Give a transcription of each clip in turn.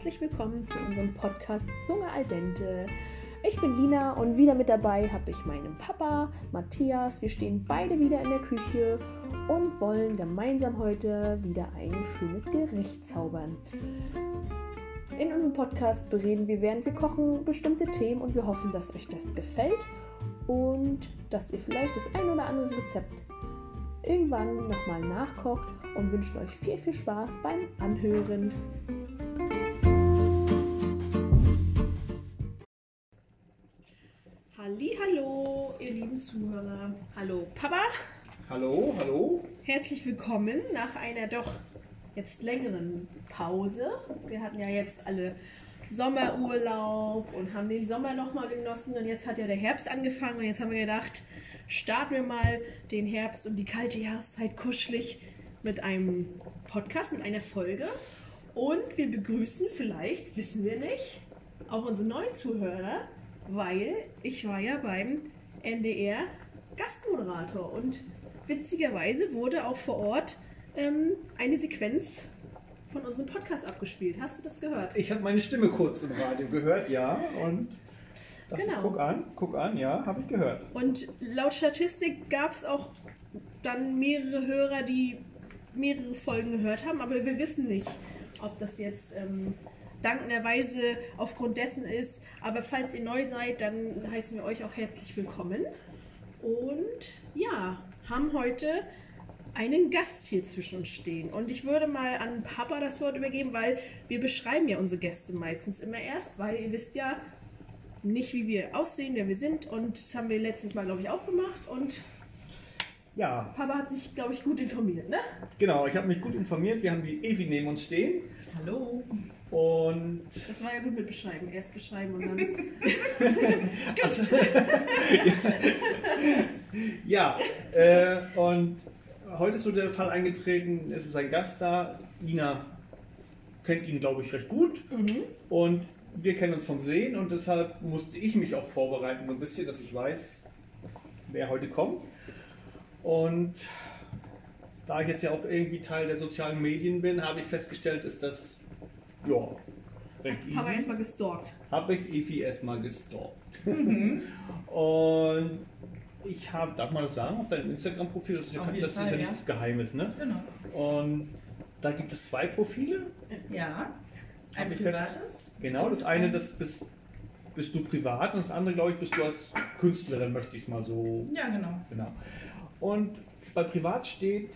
herzlich willkommen zu unserem Podcast Zunge al dente. Ich bin Lina und wieder mit dabei habe ich meinen Papa Matthias. Wir stehen beide wieder in der Küche und wollen gemeinsam heute wieder ein schönes Gericht zaubern. In unserem Podcast bereden wir, während wir kochen, bestimmte Themen und wir hoffen, dass euch das gefällt und dass ihr vielleicht das ein oder andere Rezept irgendwann nochmal nachkocht und wünschen euch viel, viel Spaß beim Anhören. Hallo, ihr lieben Zuhörer. Hallo Papa. Hallo, hallo. Herzlich willkommen nach einer doch jetzt längeren Pause. Wir hatten ja jetzt alle Sommerurlaub und haben den Sommer nochmal genossen und jetzt hat ja der Herbst angefangen und jetzt haben wir gedacht, starten wir mal den Herbst und die kalte Jahreszeit kuschelig mit einem Podcast, mit einer Folge. Und wir begrüßen vielleicht, wissen wir nicht, auch unsere neuen Zuhörer, weil ich war ja beim NDR Gastmoderator und witzigerweise wurde auch vor Ort ähm, eine Sequenz von unserem Podcast abgespielt. Hast du das gehört? Ich habe meine Stimme kurz im Radio gehört, ja. Und dachte, Genau. guck an, guck an, ja, habe ich gehört. Und laut Statistik gab es auch dann mehrere Hörer, die mehrere Folgen gehört haben, aber wir wissen nicht, ob das jetzt ähm, dankenderweise aufgrund dessen ist. Aber falls ihr neu seid, dann heißen wir euch auch herzlich willkommen. Und ja, haben heute einen Gast hier zwischen uns stehen. Und ich würde mal an Papa das Wort übergeben, weil wir beschreiben ja unsere Gäste meistens immer erst, weil ihr wisst ja nicht, wie wir aussehen, wer wir sind. Und das haben wir letztes Mal, glaube ich, auch gemacht. Und Ja, Papa hat sich, glaube ich, gut informiert, ne? genau, ich habe mich gut informiert. Wir haben die Evi neben uns stehen. Hallo. Und Das war ja gut mit beschreiben. Erst beschreiben und dann. ja, äh, und heute ist so der Fall eingetreten, es ist ein Gast da. Lina kennt ihn, glaube ich, recht gut. Und wir kennen uns vom Sehen und deshalb musste ich mich auch vorbereiten, so ein bisschen, dass ich weiß, wer heute kommt. Und da ich jetzt ja auch irgendwie Teil der sozialen Medien bin, habe ich festgestellt, ist das ja recht easy. erstmal gestalkt. Habe ich Evi erstmal gestalkt. und ich habe, darf man das sagen, auf deinem Instagram-Profil, das ist ja, kein- das ist Fall, ja ja. nichts Geheimes, ne? Genau. Und da gibt es zwei Profile. Ja. Ein privates. Genau, das eine, das bist, bist du privat und das andere, glaube ich, bist du als Künstlerin, möchte ich es mal so. Ja, genau. Genau. Und bei privat steht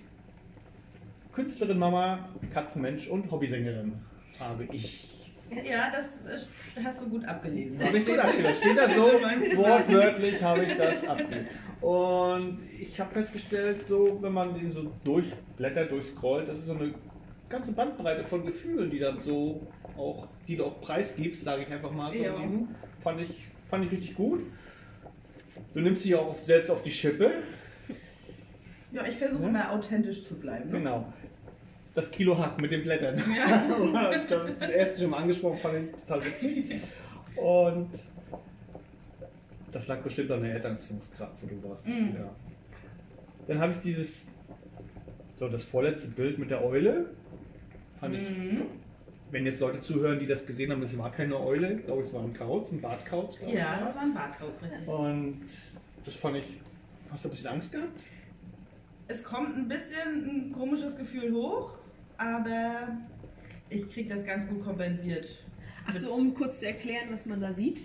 Künstlerin, Mama, Katzenmensch und Hobbysängerin. Habe ich. Ja, das hast du gut abgelesen. Habe ich gut abgelesen. Steht da so, wortwörtlich habe ich das abgelesen. Und ich habe festgestellt, so, wenn man den so durchblättert, durchscrollt, das ist so eine ganze Bandbreite von Gefühlen, die dann so auch, die du auch preisgibst, sage ich einfach mal so. Ja. Fand ich, fand ich richtig gut. Du nimmst dich auch selbst auf die Schippe. Ja, ich versuche Ja. immer authentisch zu bleiben. Ne? Genau. Das Kilo Hack mit den Blättern. Ja. das erste schon mal angesprochen, fand ich total witzig. Und das lag bestimmt an der Elternführungskraft, wo du warst. Mhm. Ja. Dann habe ich dieses, so das vorletzte Bild mit der Eule. Fand ich, Mhm. wenn jetzt Leute zuhören, die das gesehen haben, es war keine Eule, ich glaube, es war ein Kauz, ein Bartkauz. Ja, das war ein Bartkauz, richtig. Und das fand ich, hast du ein bisschen Angst gehabt? Es kommt ein bisschen ein komisches Gefühl hoch, aber ich kriege das ganz gut kompensiert. Achso, um kurz zu erklären, was man da sieht.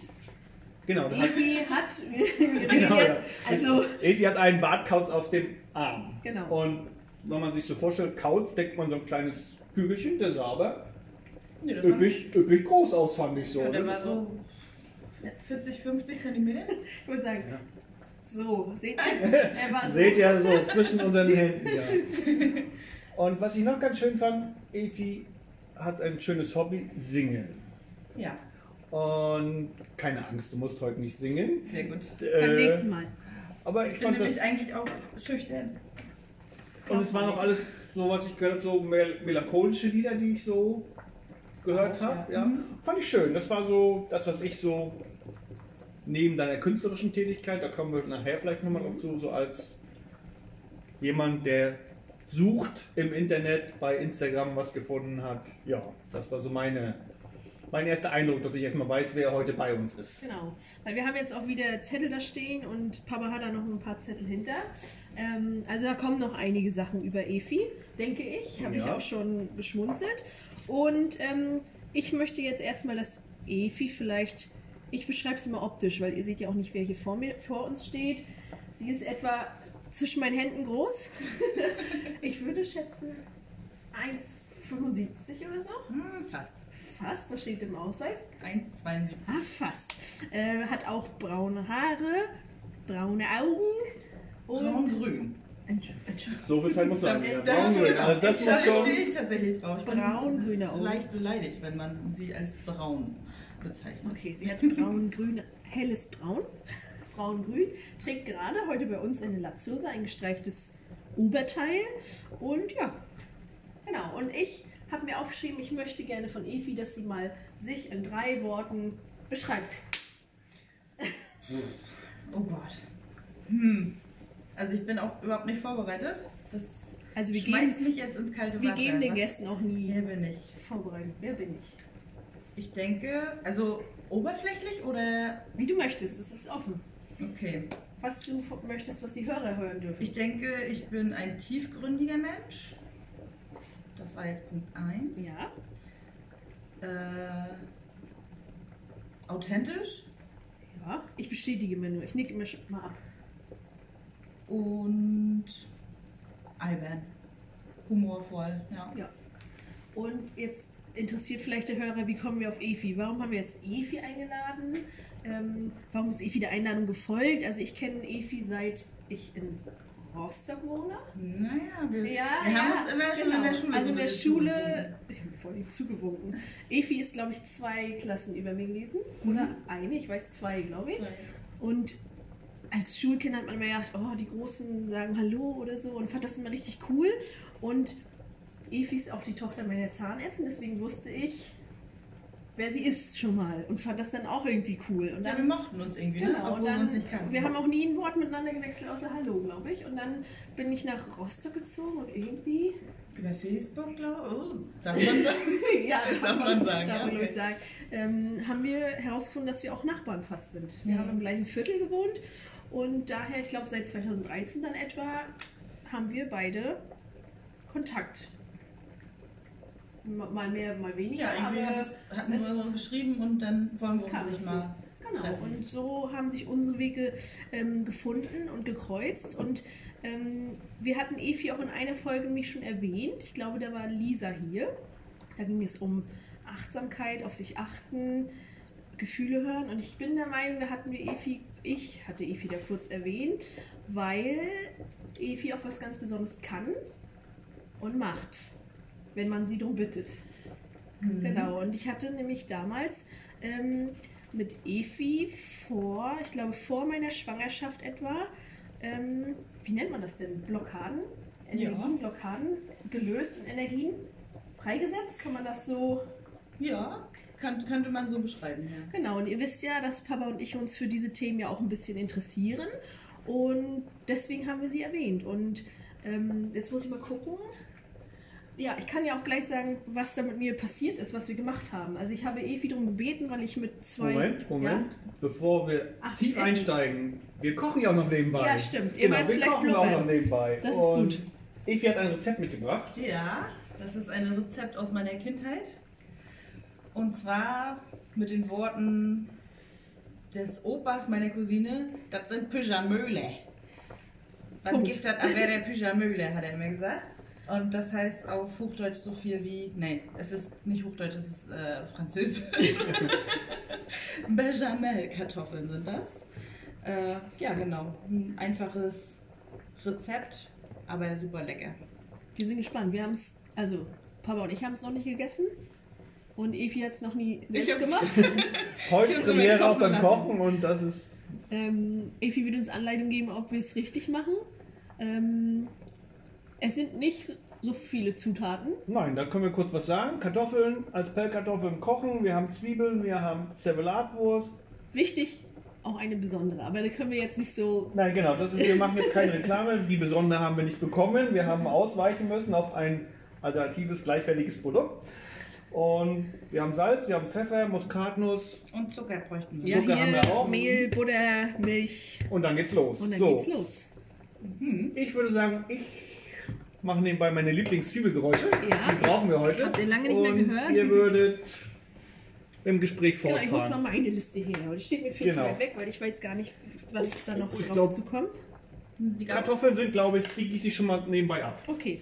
Genau, Evi hat. Genau, jetzt. ja. Also. Evi hat einen Bartkauz auf dem Arm. Genau. Und wenn man sich so vorstellt, Kauz deckt man so ein kleines Kügelchen, der sah aber Nee, üppig, üppig groß aus, fand ich so. Ja, der ne? war so 40, 50 Zentimeter. Ich würde sagen, Ja. so, seht ihr? Er war so. Seht ihr so zwischen unseren Händen, ja. Und was ich noch ganz schön fand, Evi hat ein schönes Hobby, singen. Ja, Und keine Angst, du musst heute nicht singen. sehr gut. Beim Äh, nächsten Mal. Aber ich, Ich bin nämlich das. eigentlich auch schüchtern. Und es waren auch alles so, was ich gehört habe, so mel melancholische Lieder, die ich so gehört habe. ja. Ja. Mhm. Fand ich schön. Das war so das, was ich so neben deiner künstlerischen Tätigkeit, da kommen wir nachher vielleicht nochmal drauf zu, so als jemand, der sucht im Internet bei Instagram was gefunden hat. Ja, das war so meine mein erster Eindruck, dass ich erstmal weiß, wer heute bei uns ist. Genau. Weil wir haben jetzt auch wieder Zettel da stehen und Papa hat da noch ein paar Zettel hinter. Ähm, also da kommen noch einige Sachen über Efi, denke ich. Habe ich Ja. auch schon geschmunzelt. Und ähm, ich möchte jetzt erstmal das Efi vielleicht, ich beschreibe es mal optisch, weil ihr seht ja auch nicht, wer hier vor, mir, vor uns steht. Sie ist etwa zwischen meinen Händen groß. ich würde schätzen 1,75 oder so. Hm, fast. Fast, was steht im Ausweis? 1,72. Ah, fast. Äh, hat auch braune Haare, braune Augen und. Braun-grün. So viel Zeit muss sein. Da- Ja, da- Braungrün. Also das da stehe ich tatsächlich drauf. Ich bin Braun-grüne Augen. leicht beleidigt, wenn man sie als braun bezeichnet. Okay, sie hat braun-grün, helles Braun, braun-grün, trägt gerade heute bei uns eine Latzhose, ein gestreiftes Oberteil und ja, genau. Und ich habe mir aufgeschrieben, ich möchte gerne von Efi, dass sie mal sich in drei Worten beschreibt. Oh Gott. Hm. Also ich bin auch überhaupt nicht vorbereitet. Das Also wir schmeißt geben, mich jetzt ins kalte wir Wasser. geben den Gästen auch nie Wer bin ich? vorbereitet. Wer bin ich? Ich denke, also oberflächlich oder Wie du möchtest, es ist offen. Okay. Was du möchtest, was die Hörer hören dürfen. Ich denke, ich bin ein tiefgründiger Mensch. Das war jetzt Punkt 1. ja, Äh, authentisch ja, ich bestätige mir nur. Ich nicke mir schon mal ab. und albern. Humorvoll, ja. Ja. Und jetzt interessiert vielleicht der Hörer, wie kommen wir auf Efi? Warum haben wir jetzt Efi eingeladen? Ähm, warum ist Efi der Einladung gefolgt? Also ich kenne Efi seit ich in Rostock wohne. Naja, wir, Ja, wir ja, haben uns immer schon in der genau. Schule Also in der Schule, ich habe voll ihm zugewunken. Efi ist, glaube ich, zwei Klassen über mir gewesen. Oder eine, ich weiß zwei, glaube ich. Zwei. Und als Schulkind hat man immer gedacht, oh, die Großen sagen Hallo oder so und fand das immer richtig cool. Und Efi ist auch die Tochter meiner Zahnärztin, deswegen wusste ich, wer sie ist schon mal und fand das dann auch irgendwie cool. Und Ja, dann, wir mochten uns irgendwie, ne? genau, und obwohl wir dann, uns nicht kannten. wir haben auch nie ein Wort miteinander gewechselt, außer Hallo, glaube ich. Und dann bin ich nach Rostock gezogen und irgendwie Über Facebook, glaube ich. Oh, darf man sagen? ja, Darf man sagen, darf ja, man, ich, okay. sagen. Ähm, haben wir herausgefunden, dass wir auch Nachbarn fast sind. Wir Mhm. haben im gleichen Viertel gewohnt und daher, ich glaube, seit 2013 dann etwa, haben wir beide Kontakt. Mal mehr, mal weniger, Ja, irgendwie aber hat es, hatten es- wir so geschrieben und dann wollen wir uns nicht mal Genau, treffen. und so haben sich unsere Wege ähm, gefunden und gekreuzt. Und ähm, wir hatten Efi auch in einer Folge nämlich schon erwähnt. Ich glaube, da war Lisa hier. Da ging es um Achtsamkeit, auf sich achten, Gefühle hören. Und ich bin der Meinung, da hatten wir Efi, ich hatte Efi da kurz erwähnt, weil Efi auch was ganz Besonderes kann und macht, wenn man sie darum bittet. Mhm. Genau, und ich hatte nämlich damals ähm, mit Efi vor, ich glaube vor meiner Schwangerschaft etwa, ähm, wie nennt man das denn? Blockaden? Ja. Energienblockaden gelöst und Energien freigesetzt? Kann man das so. Ja, kann, könnte man so beschreiben, ja. Genau, und ihr wisst ja, dass Papa und ich uns für diese Themen ja auch ein bisschen interessieren. Und deswegen haben wir sie erwähnt. Und ähm, jetzt muss ich mal gucken. Ja, ich kann ja auch gleich sagen, was da mit mir passiert ist, was wir gemacht haben. Also ich habe Efi darum gebeten, weil ich mit zwei... Moment, Moment. Bevor wir Ach, tief einsteigen, wir kochen ja auch noch nebenbei. Ja, stimmt. Ihr Genau, werdet wir vielleicht kochen auch noch nebenbei. Das ist Und gut. Evi hat ein Rezept mitgebracht. Ja, das ist ein Rezept aus meiner Kindheit. Und zwar mit den Worten des Opas meiner Cousine, das sind Pyjamöle. Was gibt das avere Pyjamöle, hat er immer gesagt. Und das heißt auf Hochdeutsch so viel wie, nee, es ist nicht Hochdeutsch, es ist äh, Französisch. Bechamel-Kartoffeln sind das. Äh, ja, genau. Ein einfaches Rezept, aber super lecker. Wir sind gespannt. Wir haben es, also Papa und ich haben es noch nicht gegessen. Und Efi hat es noch nie selbst gemacht. Heute Premiere auch kochen beim. Kochen und das ist. Ähm, Efi wird uns Anleitung geben, ob wir es richtig machen. Ähm, es sind nicht so- viele Zutaten. Nein, da können wir kurz was sagen. Kartoffeln als Pellkartoffeln kochen. Wir haben Zwiebeln, wir haben Zervelatwurst. Wichtig, auch eine besondere. Aber da können wir jetzt nicht so. Nein, genau, das ist, wir machen jetzt keine Reklame. Die besondere haben wir nicht bekommen. Wir haben ausweichen müssen auf ein alternatives, gleichwertiges Produkt. Und wir haben Salz, wir haben Pfeffer, Muskatnuss Und Zucker bräuchten wir. Ja, Zucker hier haben wir auch. Mehl, Butter, Milch und dann geht's los. und dann so, geht's los. ich würde sagen, ich mache nebenbei meine Lieblingszwiebelgeräusche. Ja, Die brauchen wir heute. habt ihr lange nicht mehr gehört. Ihr würdet im Gespräch Genau, ich muss mal fortfahren. meine Liste her. Die steht mir viel zu Genau. weit weg, weil ich weiß gar nicht, was da noch drauf glaub- zukommt. Die. Kartoffeln sind, glaube ich, die gieße ich schon mal nebenbei ab. Okay.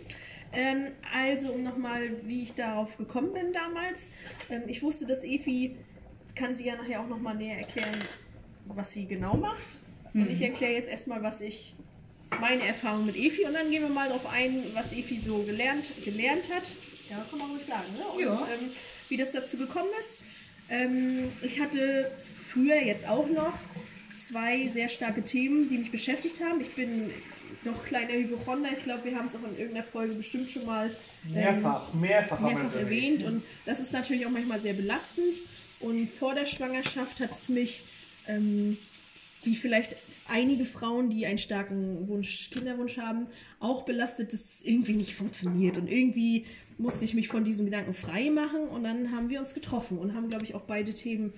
Ähm, also, um nochmal, wie ich darauf gekommen bin damals. Ähm, ich wusste, dass Efi, kann sie ja nachher auch nochmal näher erklären, was sie genau macht. Und ich erkläre jetzt erstmal, was ich, meine Erfahrung mit Efi und dann gehen wir mal darauf ein, was Efi so gelernt, gelernt hat. Ja, kann man ruhig sagen, ne? Und Ja. ähm, wie das dazu gekommen ist. Ähm, ich hatte früher, jetzt auch noch, zwei sehr starke Themen, die mich beschäftigt haben. Ich bin noch kleiner Hypochonder. Ich glaube, wir haben es auch in irgendeiner Folge bestimmt schon mal ähm, Mehrfach, mehrfach, mehrfach erwähnt. Und das ist natürlich auch manchmal sehr belastend. Und vor der Schwangerschaft hat es mich, ähm, wie vielleicht einige Frauen, die einen starken Wunsch, Kinderwunsch haben, auch belastet, dass es irgendwie nicht funktioniert. Und irgendwie musste ich mich von diesem Gedanken frei machen. Und dann haben wir uns getroffen und haben, glaube ich, auch beide Themen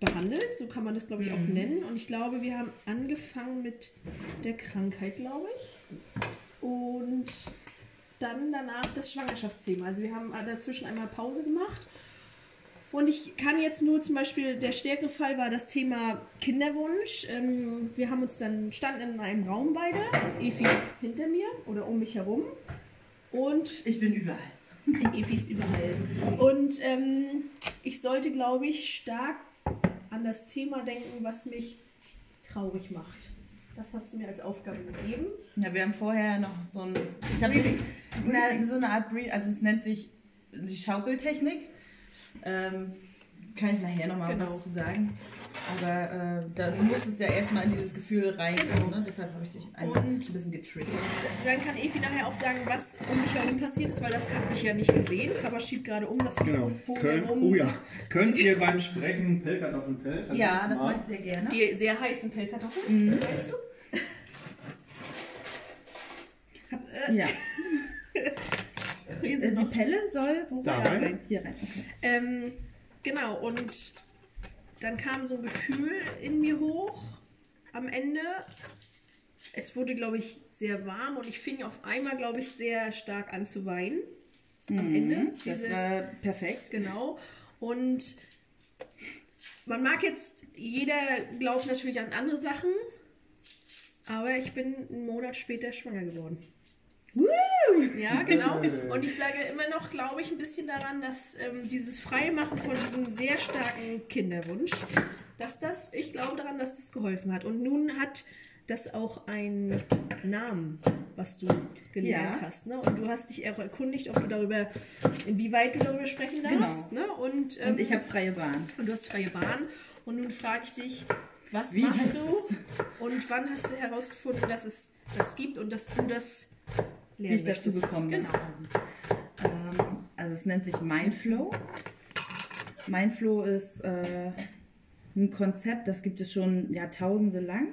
behandelt. So kann man das, glaube ich, auch nennen. Und ich glaube, wir haben angefangen mit der Krankheit, glaube ich. Und dann danach das Schwangerschaftsthema. Also wir haben dazwischen einmal Pause gemacht. Und ich kann jetzt nur zum Beispiel, der stärkere Fall war das Thema Kinderwunsch. Ähm, wir haben uns dann, standen in einem Raum beide, Efi hinter mir oder um mich herum. Und Ich bin überall. Efi ist überall. Und ähm, ich sollte, glaube ich, stark an das Thema denken, was mich traurig macht. Das hast du mir als Aufgabe gegeben. Ja, wir haben vorher noch so ein. Ich habe so eine Art Brief, also es nennt sich die Schaukeltechnik. Ähm, kann ich nachher nochmal Genau. was zu sagen. Aber äh, da, du musstest ja erstmal in dieses Gefühl reinkommen, ne? deshalb habe ich dich ein Und- bisschen getriggert. Dann kann Efi nachher auch sagen, was um mich herum passiert ist, weil das habe ich ja nicht gesehen. Papa schiebt gerade um das Genau. Mikrofon Könnt, herum. oh ja. Könnt ihr beim Sprechen Pellkartoffeln pellen? Ja, das mache ich sehr gerne. Die sehr heißen Pellkartoffeln, meinst du? Ja. Hier Äh, sind Die noch Pelle soll wo Da rein? Hier rein. Okay. Ähm, genau, und dann kam so ein Gefühl in mir hoch am Ende. Es wurde, glaube ich, sehr warm und ich fing auf einmal, glaube ich, sehr stark an zu weinen. Am Ende. Mhm. Das Dieses, war perfekt. genau. Und man mag jetzt, jeder glaubt natürlich an andere Sachen, aber ich bin einen Monat später schwanger geworden. Ja, genau. Und ich sage immer noch, glaube ich, ein bisschen daran, dass ähm, dieses Freimachen von diesem sehr starken Kinderwunsch, dass das, ich glaube daran, dass das geholfen hat. Und nun hat das auch einen Namen, was du gelernt Ja. hast. Ne? Und du hast dich auch erkundigt, ob du darüber, inwieweit du darüber sprechen darfst. Ne? Und, ähm, Und ich habe freie Bahn. und du hast freie Bahn. Und nun frage ich dich, was Wie machst du und wann hast du herausgefunden, dass es das gibt und dass du das Wie ich dazu gekommen bin. Genau. Ähm, also es nennt sich Mindflow. Mindflow ist äh, ein Konzept, das gibt es schon Jahrtausende lang.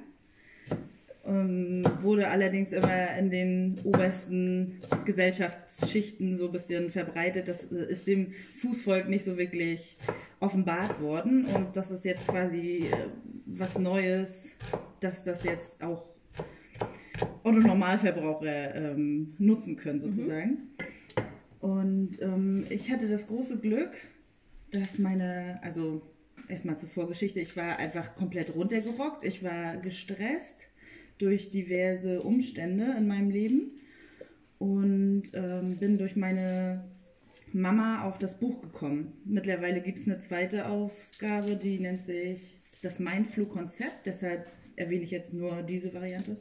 Ähm, wurde allerdings immer in den obersten Gesellschaftsschichten so ein bisschen verbreitet. Das äh, ist dem Fußvolk nicht so wirklich offenbart worden. Und das ist jetzt quasi äh, was Neues, dass das jetzt auch Otto Normalverbraucher ähm, nutzen können sozusagen. Und ähm, ich hatte das große Glück, dass meine, also erstmal zur Vorgeschichte, ich war einfach komplett runtergerockt, ich war gestresst durch diverse Umstände in meinem Leben und ähm, bin durch meine Mama auf das Buch gekommen. Mittlerweile gibt es eine zweite Ausgabe, die nennt sich das Mindflu-Konzept, deshalb erwähne ich jetzt nur diese Variante.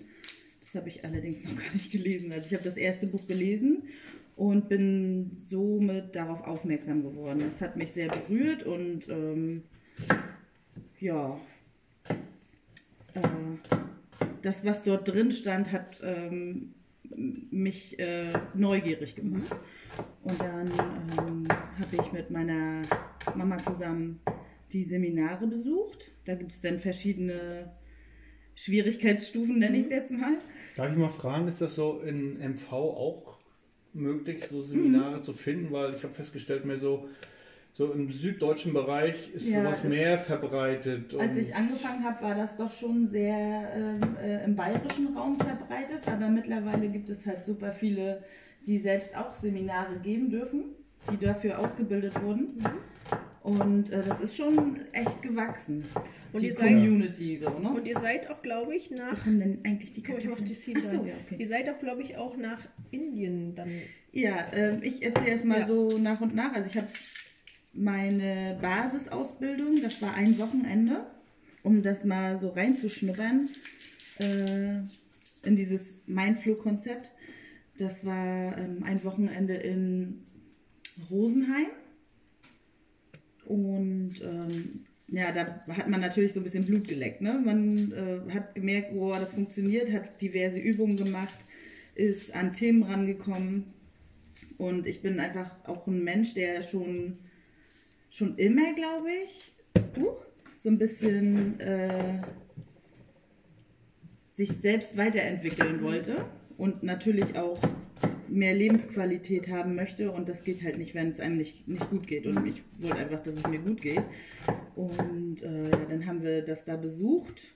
Das habe ich allerdings noch gar nicht gelesen. Also ich habe das erste Buch gelesen und bin somit darauf aufmerksam geworden. Das hat mich sehr berührt und ähm, ja, äh, das, was dort drin stand, hat ähm, mich äh, neugierig gemacht. Und dann ähm, habe ich mit meiner Mama zusammen die Seminare besucht. Da gibt es dann verschiedene Schwierigkeitsstufen, nenne ich es jetzt mal. Darf ich mal fragen, ist das so in MV auch möglich, so Seminare Mhm. zu finden? Weil ich habe festgestellt, mehr so so im süddeutschen Bereich ist Ja, sowas mehr verbreitet. Als ich angefangen habe, war das doch schon sehr ähm, äh, im bayerischen Raum verbreitet, aber mittlerweile gibt es halt super viele, die selbst auch Seminare geben dürfen, die dafür ausgebildet wurden. Und äh, das ist schon echt gewachsen. Und die ihr seid- Community so, ne? Und ihr seid auch, glaube ich, nach. Kommen denn eigentlich die Guck mal, ich Kartoffeln? die so, ja, okay. Ihr seid auch, glaube ich, auch nach Indien dann. Ja, ähm, ich erzähle erst mal Ja. so nach und nach. Also ich habe meine Basisausbildung, das war ein Wochenende, um das mal so reinzuschnuppern äh, in dieses Mindflow-Konzept. Das war ähm, ein Wochenende in Rosenheim. Und ähm, ja, da hat man natürlich so ein bisschen Blut geleckt. Ne? Man äh, hat gemerkt, oh, das funktioniert, hat diverse Übungen gemacht, ist an Themen rangekommen. Und ich bin einfach auch ein Mensch, der schon, schon immer, glaube ich, uh, so ein bisschen äh, sich selbst weiterentwickeln wollte und natürlich auch mehr Lebensqualität haben möchte. Und das geht halt nicht, wenn es einem nicht, nicht gut geht. Und ich wollte einfach, dass es mir gut geht. Und äh, ja, dann haben wir das da besucht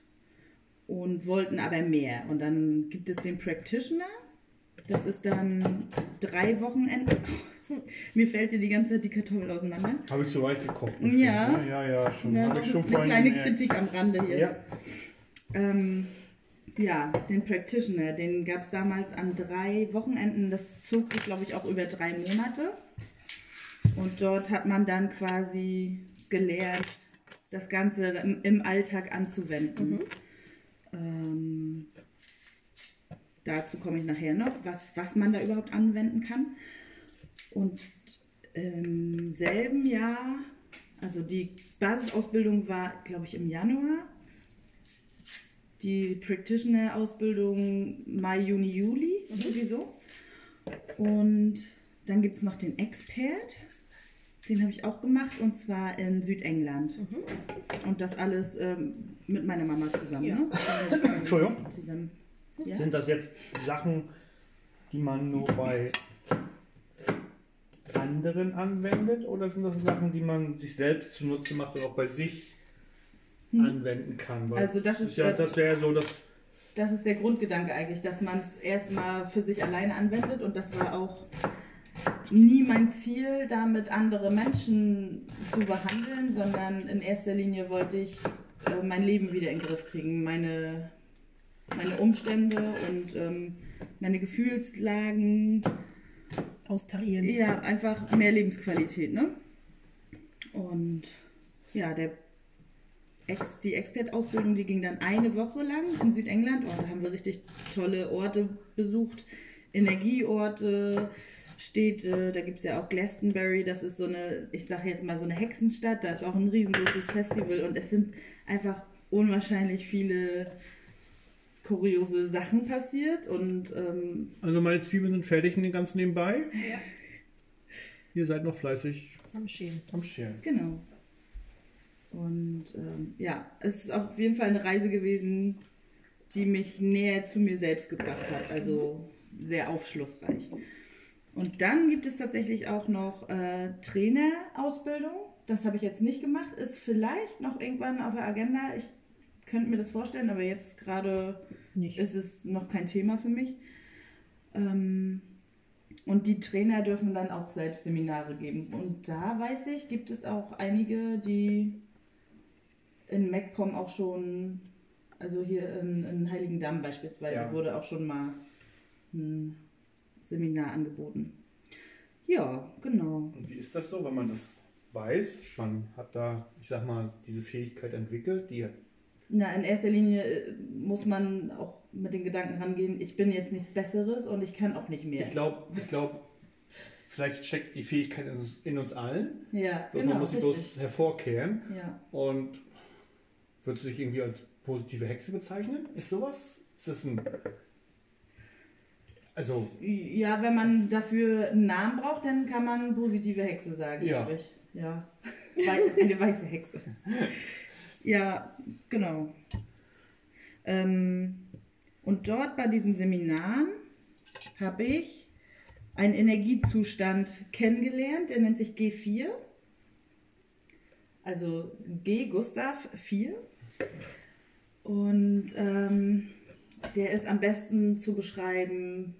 und wollten aber mehr. Und dann gibt es den Practitioner. Das ist dann drei Wochenenden. Mir fällt dir die ganze Zeit die Kartoffel auseinander. Habe ich zu weit gekocht? Ja. bestimmt, ne? Ja, ja, schon. Ja, eine kleine Kritik am Rande hier. Ja. Ähm, ja, den Practitioner, den gab es damals an drei Wochenenden. Das zog sich, glaube ich, auch über drei Monate. Und dort hat man dann quasi gelernt, das Ganze im, im Alltag anzuwenden. Ähm, dazu komme ich nachher noch, was, was man da überhaupt anwenden kann. Und im selben Jahr, also die Basisausbildung war, glaube ich, im Januar. Die Practitioner-Ausbildung Mai, Juni, Juli, sowieso. Und dann gibt es noch den Expert. Den habe ich auch gemacht und zwar in Südengland. Und das alles ähm, mit meiner Mama zusammen. Ja. Ne? Entschuldigung. Zusammen. Ja? Sind das jetzt Sachen, die man nur bei anderen anwendet oder sind das Sachen, die man sich selbst zunutze macht und auch bei sich anwenden kann? Weil Hm. Also das ist ja, der- das wäre so das. Das ist der Grundgedanke eigentlich, dass man es erstmal für sich alleine anwendet und das war auch nie mein Ziel, damit andere Menschen zu behandeln, sondern in erster Linie wollte ich äh, mein Leben wieder in den Griff kriegen, meine, meine Umstände und ähm, meine Gefühlslagen, Austarieren. ja, einfach mehr Lebensqualität, ne? Und ja, der Ex, die Expert-Ausbildung, die ging dann eine Woche lang in Südengland. Oh, da haben wir richtig tolle Orte besucht, Energieorte, Städte. Da gibt es ja auch Glastonbury, das ist so eine, ich sage jetzt mal so eine Hexenstadt. Da ist auch ein riesengroßes Festival und es sind einfach unwahrscheinlich viele kuriose Sachen passiert und ähm, Also meine Zwiebeln sind fertig und ganz nebenbei. Ja. Ihr seid noch fleißig Am Schälen. am Scheren. Genau. Und ähm, ja, es ist auf jeden Fall eine Reise gewesen, die mich näher zu mir selbst gebracht hat. Also sehr aufschlussreich. Und dann gibt es tatsächlich auch noch äh, Trainerausbildung. Das habe ich jetzt nicht gemacht. Ist vielleicht noch irgendwann auf der Agenda. Ich könnte mir das vorstellen, aber jetzt gerade ist es noch kein Thema für mich. Ähm, und die Trainer dürfen dann auch selbst Seminare geben. Und da weiß ich, gibt es auch einige, die in MacPom auch schon, also hier in, in Heiligendamm beispielsweise, Ja. wurde auch schon mal ein Seminar angeboten. Ja, genau. Und wie ist das so, wenn man das weiß? Man hat da, ich sag mal, diese Fähigkeit entwickelt, die Na, in erster Linie äh, muss man auch mit den Gedanken rangehen, ich bin jetzt nichts Besseres und ich kann auch nicht mehr. Ich glaube, ich glaub, vielleicht steckt die Fähigkeit in uns, in uns allen. ja, genau. man muss sie bloß hervorkehren. Ja. Und würdest du dich irgendwie als positive Hexe bezeichnen? Ist sowas? Ist das ein. Also, Ja, wenn man dafür einen Namen braucht, dann kann man positive Hexe sagen, Ja. glaube ich. Ja. Eine weiße Hexe. Ja, genau. Ähm, und dort bei diesen Seminaren habe ich einen Energiezustand kennengelernt, der nennt sich G4. Also G Gustav 4. Und ähm, der ist am besten zu beschreiben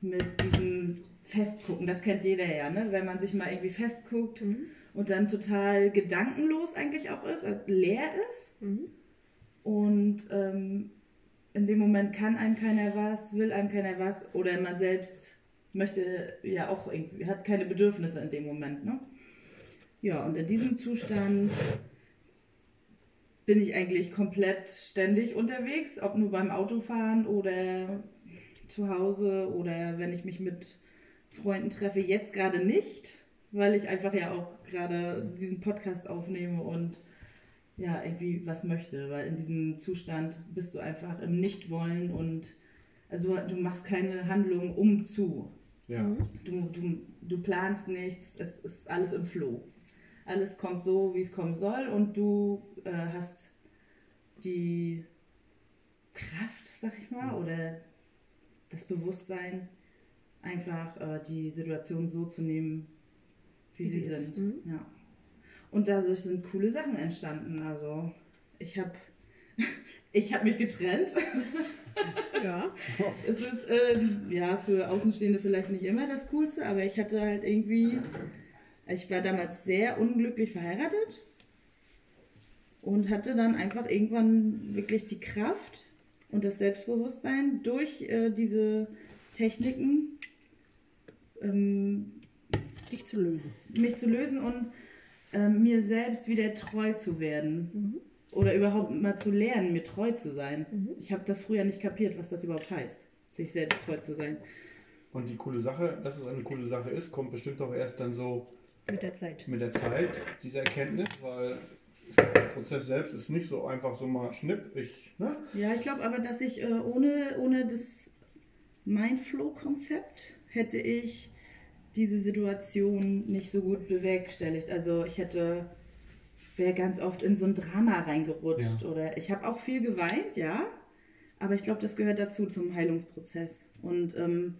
mit diesem Festgucken. Das kennt jeder ja, ne? Wenn man sich mal irgendwie festguckt und dann total gedankenlos eigentlich auch ist, also leer ist. Mhm. Und ähm, in dem Moment kann einem keiner was, will einem keiner was oder man selbst möchte ja auch irgendwie, hat keine Bedürfnisse in dem Moment. Ne? Ja, und in diesem Zustand bin ich eigentlich komplett ständig unterwegs, ob nur beim Autofahren oder zu Hause oder wenn ich mich mit Freunden treffe. Jetzt gerade nicht, weil ich einfach ja auch gerade diesen Podcast aufnehme und ja, irgendwie was möchte, weil in diesem Zustand bist du einfach im Nichtwollen und also du machst keine Handlung um zu. Ja. Du, du, du planst nichts, es ist alles im Flow. Alles kommt so, wie es kommen soll und du äh, hast die Kraft, sag ich mal, oder das Bewusstsein, einfach äh, die Situation so zu nehmen, wie, Wie sie, sie sind. Ja. Und dadurch sind coole Sachen entstanden. Also ich habe ich hab mich getrennt. Ja. Es ist ähm, ja für Außenstehende vielleicht nicht immer das Coolste, aber ich hatte halt irgendwie, ich war damals sehr unglücklich verheiratet und hatte dann einfach irgendwann wirklich die Kraft und das Selbstbewusstsein durch äh, diese Techniken ähm, Dich zu lösen. mich zu lösen und ähm, mir selbst wieder treu zu werden. Oder überhaupt mal zu lernen, mir treu zu sein. Ich habe das früher nicht kapiert, was das überhaupt heißt, sich selbst treu zu sein. Und die coole Sache, dass es eine coole Sache ist, kommt bestimmt auch erst dann so Mit der Zeit. mit der Zeit, diese Erkenntnis, weil Prozess selbst ist nicht so einfach so mal schnipp, ich, ne? Ja, ich glaube aber, dass ich äh, ohne, ohne das Mindflow-Konzept hätte ich diese Situation nicht so gut bewerkstelligt. Also ich hätte, wäre ganz oft in so ein Drama reingerutscht Ja. oder ich habe auch viel geweint, ja, aber ich glaube, das gehört dazu zum Heilungsprozess. Und ähm,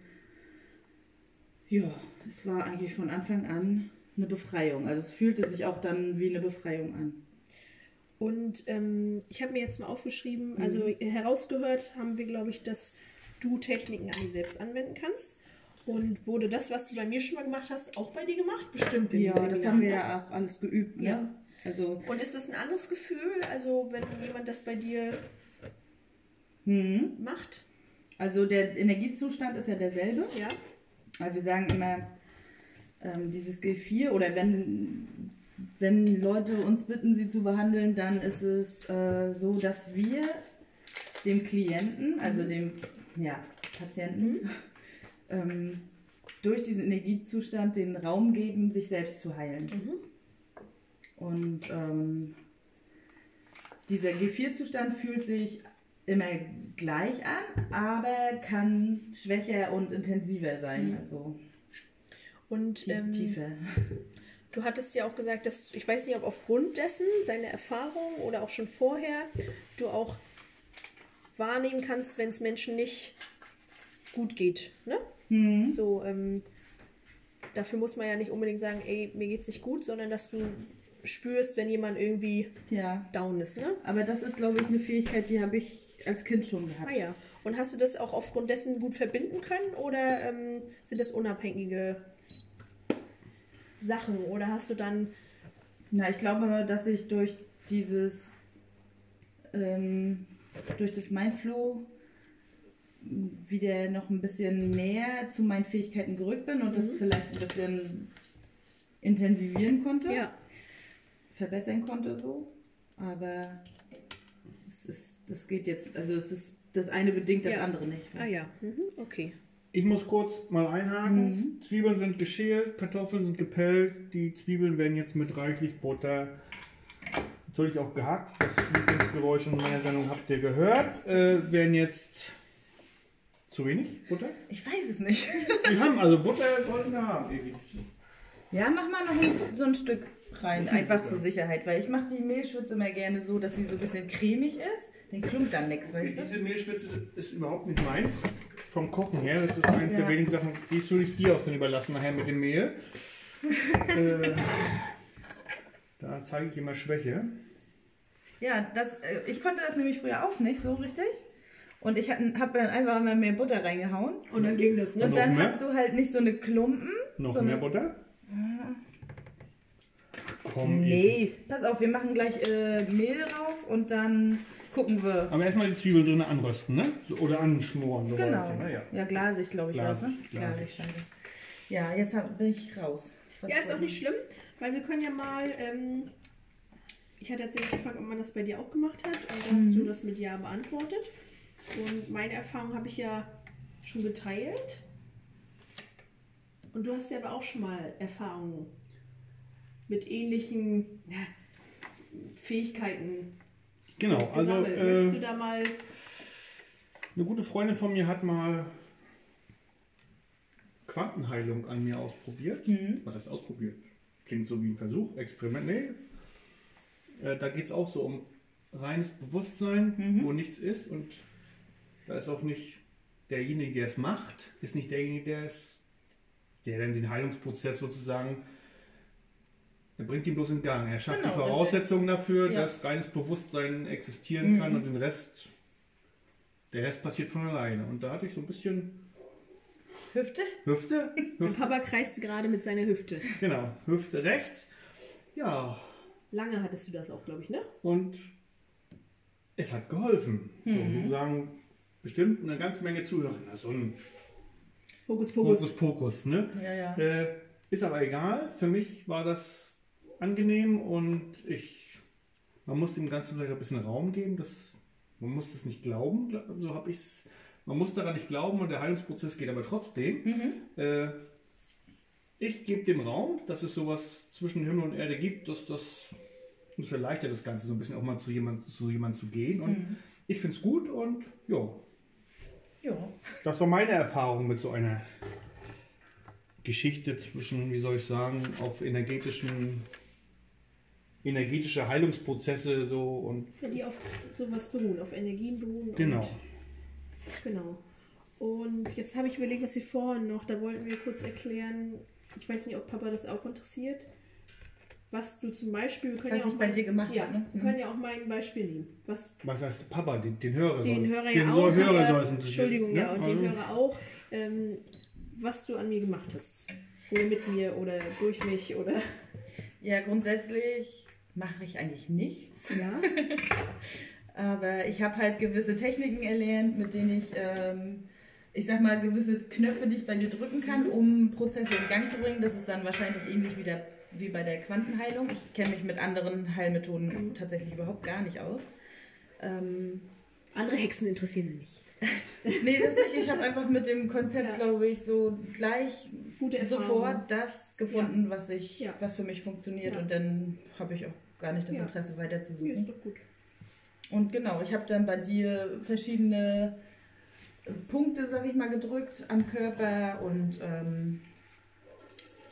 ja, es war eigentlich von Anfang an eine Befreiung. Also es fühlte sich auch dann wie eine Befreiung an. Und ähm, ich habe mir jetzt mal aufgeschrieben, also herausgehört haben wir, glaube ich, dass du Techniken an dir selbst anwenden kannst. Und wurde das, was du bei mir schon mal gemacht hast, auch bei dir gemacht? Bestimmt. Ja, das Seminaren, haben wir ne? ja auch alles geübt. Ne? Ja. Also Und ist das ein anderes Gefühl, also wenn jemand das bei dir Hm. macht? Also der Energiezustand ist ja derselbe. Ja. Aber wir sagen immer, ähm, dieses G4 oder wenn, wenn Leute uns bitten, sie zu behandeln, dann ist es äh, so, dass wir dem Klienten, also dem ja, Patienten, ähm, durch diesen Energiezustand den Raum geben, sich selbst zu heilen. Und ähm, dieser G4-Zustand fühlt sich immer gleich an, aber kann schwächer und intensiver sein. Also Und tief, ähm, tiefer. du hattest ja auch gesagt, dass, ich weiß nicht, ob aufgrund dessen, deine Erfahrung oder auch schon vorher, du auch wahrnehmen kannst, wenn es Menschen nicht gut geht. Ne? Hm. So, ähm, dafür muss man ja nicht unbedingt sagen, ey, mir geht's nicht gut, sondern dass du spürst, wenn jemand irgendwie Ja. down ist, ne? Aber das ist, glaube ich, eine Fähigkeit, die habe ich als Kind schon gehabt. Ah ja. Und hast du das auch aufgrund dessen gut verbinden können oder ähm, sind das unabhängige Sachen? Oder hast du dann Na, ich glaube, dass ich durch dieses, ähm, durch das Mindflow wieder noch ein bisschen näher zu meinen Fähigkeiten gerückt bin und das vielleicht ein bisschen intensivieren konnte, ja. verbessern konnte so. Aber es ist, das geht jetzt, also es ist das eine bedingt das Ja. andere nicht. Ah ja, mhm. okay. Ich muss kurz mal einhaken. Zwiebeln sind geschält, Kartoffeln sind gepellt. Die Zwiebeln werden jetzt mit reichlich Butter natürlich auch gehackt. Das Lieblingsgeräusch in meiner Sendung habt ihr gehört. Äh, werden jetzt zu wenig Butter? Ich weiß es nicht. Wir haben also Butter sollten wir haben. Evi. Ja, mach mal noch ein, so ein Stück rein, einfach zur Sicherheit, weil ich mache die Mehlschwitze immer gerne so, dass sie so ein bisschen cremig ist. Dann klumpt dann nichts, weißt du? Diese Mehlspitze ist überhaupt nicht meins. Vom Kochen her, das ist eines Ja. der wenigen Sachen, die soll ich dir auch dann überlassen nachher mit dem Mehl. äh, Da zeige ich immer Schwäche. Ja, das, äh, ich konnte das nämlich früher auch nicht so richtig. Und ich habe dann einfach immer mehr Butter reingehauen. Und dann ging das, ne? Und dann mehr? hast du halt nicht so eine Klumpen. Noch so mehr eine, Butter? Komm, Eva. Nee, pass auf, wir machen gleich äh, Mehl drauf und dann gucken wir. Aber erstmal die Zwiebeln drin anrösten, ne? So, oder anschmoren. So Genau. ne? ja. Ja, glasig, glaube ich, war es, ne? Glasig, glasig. Glasig. Ja, jetzt hab, bin ich raus. Was Ja, ist auch nicht schlimm, weil wir können ja mal. Ähm, ich hatte jetzt gefragt, ob man das bei dir auch gemacht hat. Und da hast du das mit Ja beantwortet. Und meine Erfahrung habe ich ja schon geteilt. Und du hast ja aber auch schon mal Erfahrungen mit ähnlichen ja, Fähigkeiten Genau, also. Möchtest du äh, da mal. eine gute Freundin von mir hat mal Quantenheilung an mir ausprobiert. Mhm. Was heißt ausprobiert? Klingt so wie ein Versuch, Experiment. Nee. Äh, da geht es auch so um reines Bewusstsein, Mhm. wo nichts ist. Und da ist auch nicht derjenige, der es macht, ist nicht derjenige, der es, der dann den Heilungsprozess sozusagen, er bringt ihn bloß in Gang. Er schafft Genau, die Voraussetzungen dafür, Ja. dass reines Bewusstsein existieren kann Mhm. und den Rest, der Rest passiert von alleine. Und da hatte ich so ein bisschen Hüfte? Hüfte, Hüfte, Papa kreiste gerade mit seiner Hüfte. genau, Hüfte rechts. Ja, Lange hattest du das auch, glaube ich, ne? und es hat geholfen. So, du sagen bestimmt eine ganze Menge Zuhörer, na so ein Hokus Pokus. Hokus Pokus, ne? Ja, ja. Äh, ist aber egal. Für mich war das angenehm und ich, man muss dem Ganzen vielleicht ein bisschen Raum geben. Das, man muss das nicht glauben, so habe ich es. Man muss daran nicht glauben und der Heilungsprozess geht aber trotzdem. Äh, ich gebe dem Raum, dass es sowas zwischen Himmel und Erde gibt, dass das uns erleichtert das Ganze so ein bisschen auch mal zu jemand zu, jemand zu gehen. Und ich finde es gut und ja, Ja. das war meine Erfahrung mit so einer Geschichte zwischen, wie soll ich sagen, auf energetischen, energetische Heilungsprozesse so und Ja, die auf sowas beruhen, auf Energien beruhen. genau. Und, genau. Und jetzt habe ich überlegt, was wir vorhin noch, da wollten wir kurz erklären, ich weiß nicht, ob Papa das auch interessiert, was du zum Beispiel, wir können Was ja auch ich bei mal- dir gemacht ja, habe, ne? Wir können ja auch mal ein Beispiel nehmen. Was Was heißt Papa, den, den Hörer den soll, Hörer den ja auch, Hörer aber, soll es Entschuldigung, ne? ja, und Also, den Hörer auch, ähm, was du an mir gemacht hast. Oder mit mir oder durch mich oder. Ja, grundsätzlich mache ich eigentlich nichts. Ja. Aber ich habe halt gewisse Techniken erlernt, mit denen ich, ähm, ich sag mal, gewisse Knöpfe, die ich bei dir drücken kann, um Prozesse in Gang zu bringen. Das ist dann wahrscheinlich ähnlich wie, der, wie bei der Quantenheilung. Ich kenne mich mit anderen Heilmethoden tatsächlich überhaupt gar nicht aus. Ähm, Andere Hexen interessieren sie nicht. nee, das nicht. Ich habe einfach mit dem Konzept, Ja. glaube ich, so gleich sofort das gefunden, was ich, Ja. was für mich funktioniert. Ja. Und dann habe ich auch gar nicht das Ja. Interesse weiter zu Ja, ist suchen. doch gut. Und genau, ich habe dann bei dir verschiedene Punkte, sag ich mal, gedrückt am Körper und ähm,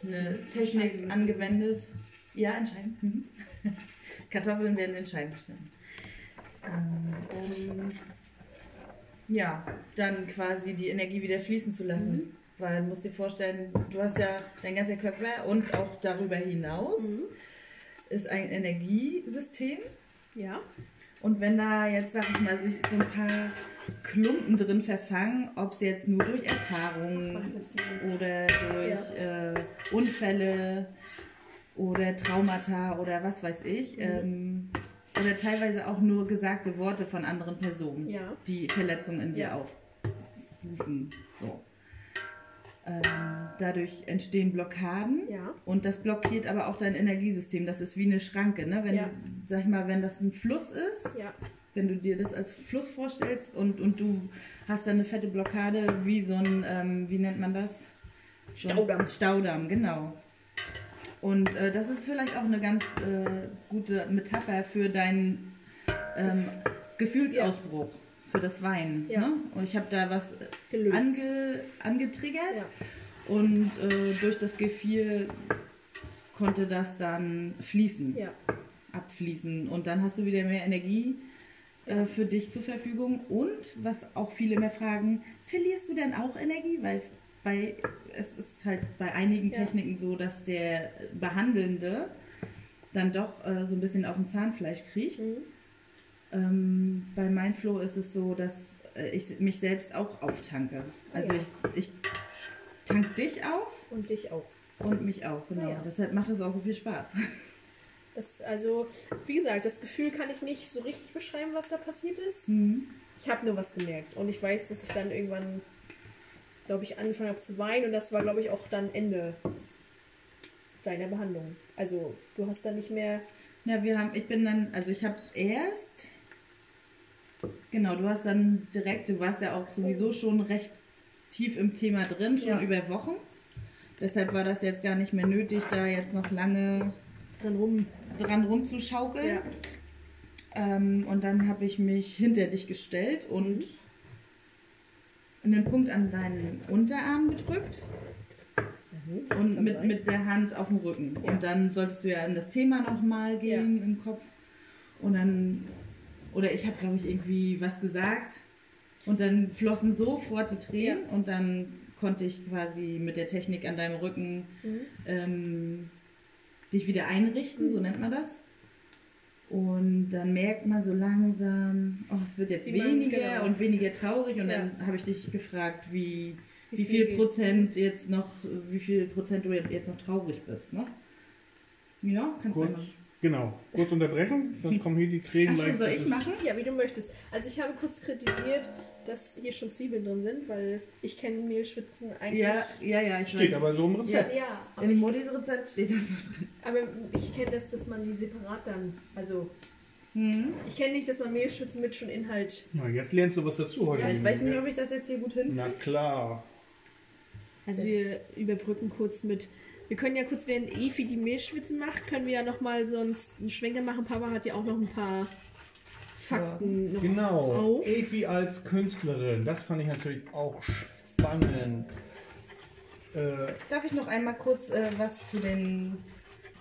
eine Technik angewendet. Ja, in Scheiben. Mhm. Kartoffeln werden in Scheiben geschnitten. Ähm, um ja, dann quasi die Energie wieder fließen zu lassen. Mhm. Weil du musst dir vorstellen, du hast ja dein ganzer Körper und auch darüber hinaus Mhm. Ist ein Energiesystem. Ja. Und wenn da jetzt, sag ich mal, sich so ein paar Klumpen drin verfangen, ob es jetzt nur durch Erfahrungen oder durch äh, Unfälle oder Traumata oder was weiß ich, ähm, oder teilweise auch nur gesagte Worte von anderen Personen, Ja. die Verletzungen in dir Ja. aufrufen. So. Ähm, dadurch entstehen Blockaden. Ja. Und das blockiert aber auch dein Energiesystem. Das ist wie eine Schranke, ne? Wenn Ja. du, sag ich mal, wenn das ein Fluss ist, Ja. wenn du dir das als Fluss vorstellst und, und du hast dann eine fette Blockade, wie so ein, ähm, wie nennt man das? So Staudamm. Staudamm, genau. Und äh, das ist vielleicht auch eine ganz äh, gute Metapher für deinen ähm, Gefühlsausbruch, für das Weinen. Ja. Ne? Und ich habe da was Gelöst. ange, angetriggert. Ja. Und äh, durch das Gefühl konnte das dann fließen, Ja. abfließen. Und dann hast du wieder mehr Energie äh, für dich zur Verfügung. Und was auch viele mehr fragen, verlierst du denn auch Energie? Weil bei, es ist halt bei einigen. Techniken so, dass der Behandelnde dann doch äh, so ein bisschen auf dem Zahnfleisch kriegt. Mhm. Ähm, bei Mindflow ist es so, dass äh, ich mich selbst auch auftanke. Also Ja. ich, ich tank dich auf Und dich auch. und mich auch, genau. Ja. Deshalb macht es auch so viel Spaß. Das, also, wie gesagt, das Gefühl kann ich nicht so richtig beschreiben, was da passiert ist. Mhm. Ich habe nur was gemerkt. Und ich weiß, dass ich dann irgendwann, glaube ich, angefangen habe zu weinen. Und das war, glaube ich, auch dann Ende deiner Behandlung. Also, du hast dann nicht mehr. Ja, wir haben, ich bin dann, also ich habe erst, genau, du hast dann direkt, du warst ja auch sowieso schon recht tief im Thema drin, schon Ja. über Wochen. Deshalb war das jetzt gar nicht mehr nötig, da jetzt noch lange dran rum. dran rumzuschaukeln. Ja. Ähm, und dann habe ich mich hinter dich gestellt und Mhm. einen Punkt an deinen Unterarm gedrückt und mit, mit der Hand auf dem Rücken. Ja. Und dann solltest du ja in das Thema nochmal gehen im Kopf. Und dann, oder ich habe, glaube ich, irgendwie was gesagt. Und dann flossen sofort die Tränen und dann konnte ich quasi mit der Technik an deinem Rücken Mhm. ähm, dich wieder einrichten, so nennt man das. Und dann merkt man so langsam, oh, es wird jetzt Wie man- weniger genau. und weniger traurig. Und Ja. dann habe ich dich gefragt, wie, Wie viel. Prozent jetzt noch, wie viel Prozent du jetzt noch traurig bist, ne? Ja, kannst du machen. Genau. Kurz unterbrechen, sonst kommen hier die Tränen Achso, soll ich machen? Ja, wie du möchtest. Also, ich habe kurz kritisiert, dass hier schon Zwiebeln drin sind, weil ich kenne Mehlschwitzen eigentlich. Ja, ja, ja, ich Steht weiß. aber so im Rezept. ja, ja aber, dem ich, Modis-Rezept steht das so drin. aber ich kenne das, dass man die separat dann. Also, Hm. ich kenne nicht, dass man Mehlschwitzen mit schon Inhalt. Na, jetzt lernst du was dazu heute. Ja, ich weiß nicht, ob ich das jetzt hier gut Na hinkriege. klar. Also, wir überbrücken kurz mit. Wir können ja kurz, während Efi die Mehlschwitzen macht, können wir ja nochmal sonst einen Schwenker machen. Papa hat ja auch noch ein paar Fakten. Noch Genau. Auf. Evi als Künstlerin, das fand ich natürlich auch spannend. Äh, Darf ich noch einmal kurz äh, was zu den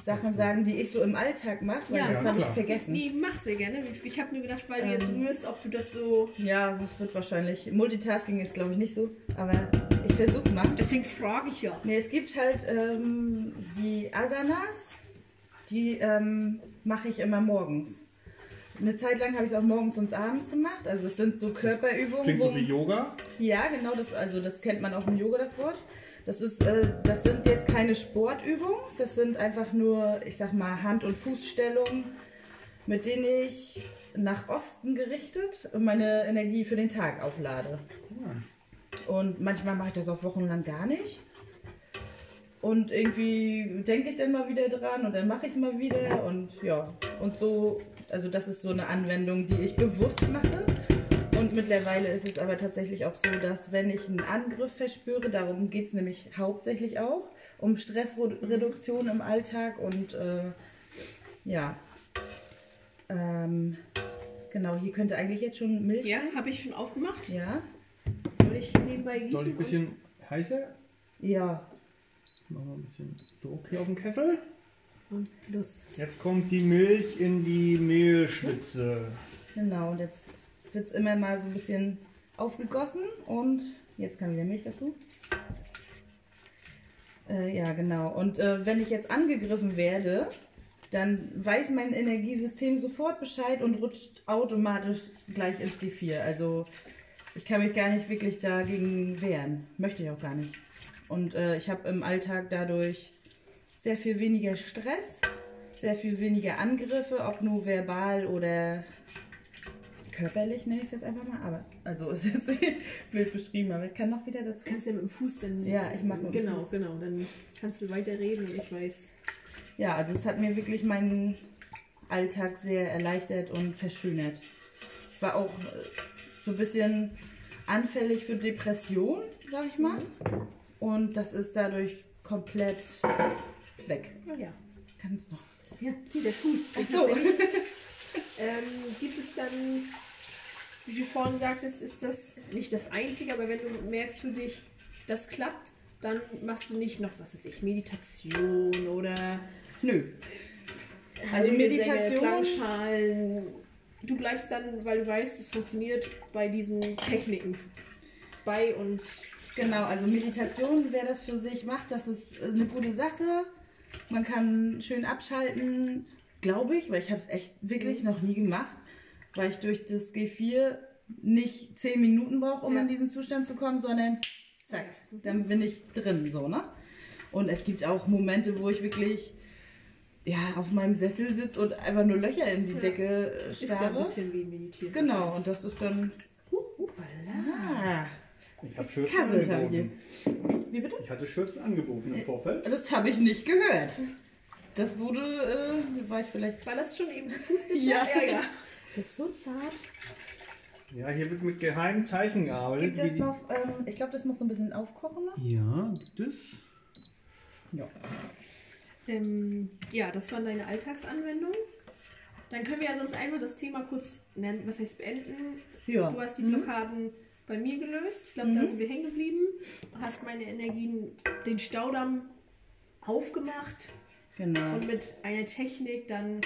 Sachen sagen, die ich so im Alltag mache? Weil Ja, das habe ich vergessen. Nee, mach sehr gerne. Ich habe nur gedacht, weil du Ähm. jetzt rührst, ob du das so. Ja, das wird wahrscheinlich. Multitasking ist, glaube ich, nicht so. Aber ich versuch's mal. Deswegen frage ich ja. Nee, es gibt halt ähm, die Asanas, die ähm, mache ich immer morgens. Eine Zeit lang habe ich es auch morgens und abends gemacht. Also es sind so Körperübungen. klingt wo- so wie Yoga. Ja, genau, das, also das kennt man auch im Yoga, das Wort. Das, ist, äh, das sind jetzt keine Sportübungen, das sind einfach nur, ich sag mal, Hand- und Fußstellungen, mit denen ich nach Osten gerichtet meine Energie für den Tag auflade. Und manchmal mache ich das auch wochenlang gar nicht. Und irgendwie denke ich dann mal wieder dran und dann mache ich es mal wieder und ja. Und so, also das ist so eine Anwendung, die ich bewusst mache. Und mittlerweile ist es aber tatsächlich auch so, dass wenn ich einen Angriff verspüre, darum geht es nämlich hauptsächlich auch, um Stressreduktion im Alltag und äh, ja. Ähm, genau, hier könnte eigentlich jetzt schon Milch. Ja, habe ich schon aufgemacht. Ja. Soll ich nebenbei gießen? Soll ich ein bisschen heißer? Ja. Machen wir ein bisschen Druck hier auf den Kessel. Und los. Jetzt kommt die Milch in die Mehlschwitze. Genau, und jetzt wird es immer mal so ein bisschen aufgegossen und jetzt kann wieder Milch dazu. Äh, ja, genau. Und äh, wenn ich jetzt angegriffen werde, dann weiß mein Energiesystem sofort Bescheid und rutscht automatisch gleich ins G4. Also ich kann mich gar nicht wirklich dagegen wehren. Möchte ich auch gar nicht. Und äh, ich habe im Alltag dadurch sehr viel weniger Stress, sehr viel weniger Angriffe, ob nur verbal oder körperlich, nenne ich es jetzt einfach mal. Aber, also ist jetzt blöd beschrieben, aber ich kann noch wieder dazu. Kannst ja mit dem Fuß dann. Ja, ich mach mit dem Genau, Fuß. genau. Dann kannst du weiter reden und ich weiß. Ja, also es hat mir wirklich meinen Alltag sehr erleichtert und verschönert. Ich war auch äh, so ein bisschen anfällig für Depression, sag ich mal. Und das ist dadurch komplett weg. Oh ja. Kann es noch. Ja, hier der Fuß. Ach so. Ähm, gibt es dann, wie du vorhin sagtest, ist das nicht das Einzige, aber wenn du merkst für dich, das klappt, dann machst du nicht noch, was weiß ich, Meditation oder Nö. Also Meditation- Klangschalen. Du bleibst dann, weil du weißt, es funktioniert bei diesen Techniken bei und Genau, also Meditation, wer das für sich macht, das ist eine gute Sache. Man kann schön abschalten glaube ich, weil ich habe es echt wirklich noch nie gemacht, weil ich durch das G4 nicht zehn Minuten brauche, um Ja. in diesen Zustand zu kommen, sondern zack, dann bin ich drin, so, ne? Und es gibt auch Momente, wo ich wirklich ja, auf meinem Sessel sitze und einfach nur Löcher in die Ja. Decke äh, Ist ja ein starre. bisschen wie meditieren. Genau, und das ist dann. Ah, Ich habe Schürzen angeboten. wie bitte? Ich hatte Schürzen angeboten im Vorfeld. Das habe ich nicht gehört. Das wurde, äh, war ich vielleicht. War das schon eben gefustet? Ja. ja, ja. Das ist so zart. Ja, hier wird mit geheimen Zeichen gearbeitet. Gibt es noch, ähm, ich glaube, das muss so ein bisschen aufkochen. Ja, gibt es. Ja. Ähm, ja, das war deine Alltagsanwendung. Dann können wir ja sonst einmal das Thema kurz nennen, was heißt beenden. Ja. Du hast die Blockaden bei mir gelöst. Ich glaube, da sind wir hängen geblieben. Hast meine Energien, den Staudamm aufgemacht Genau. und mit einer Technik dann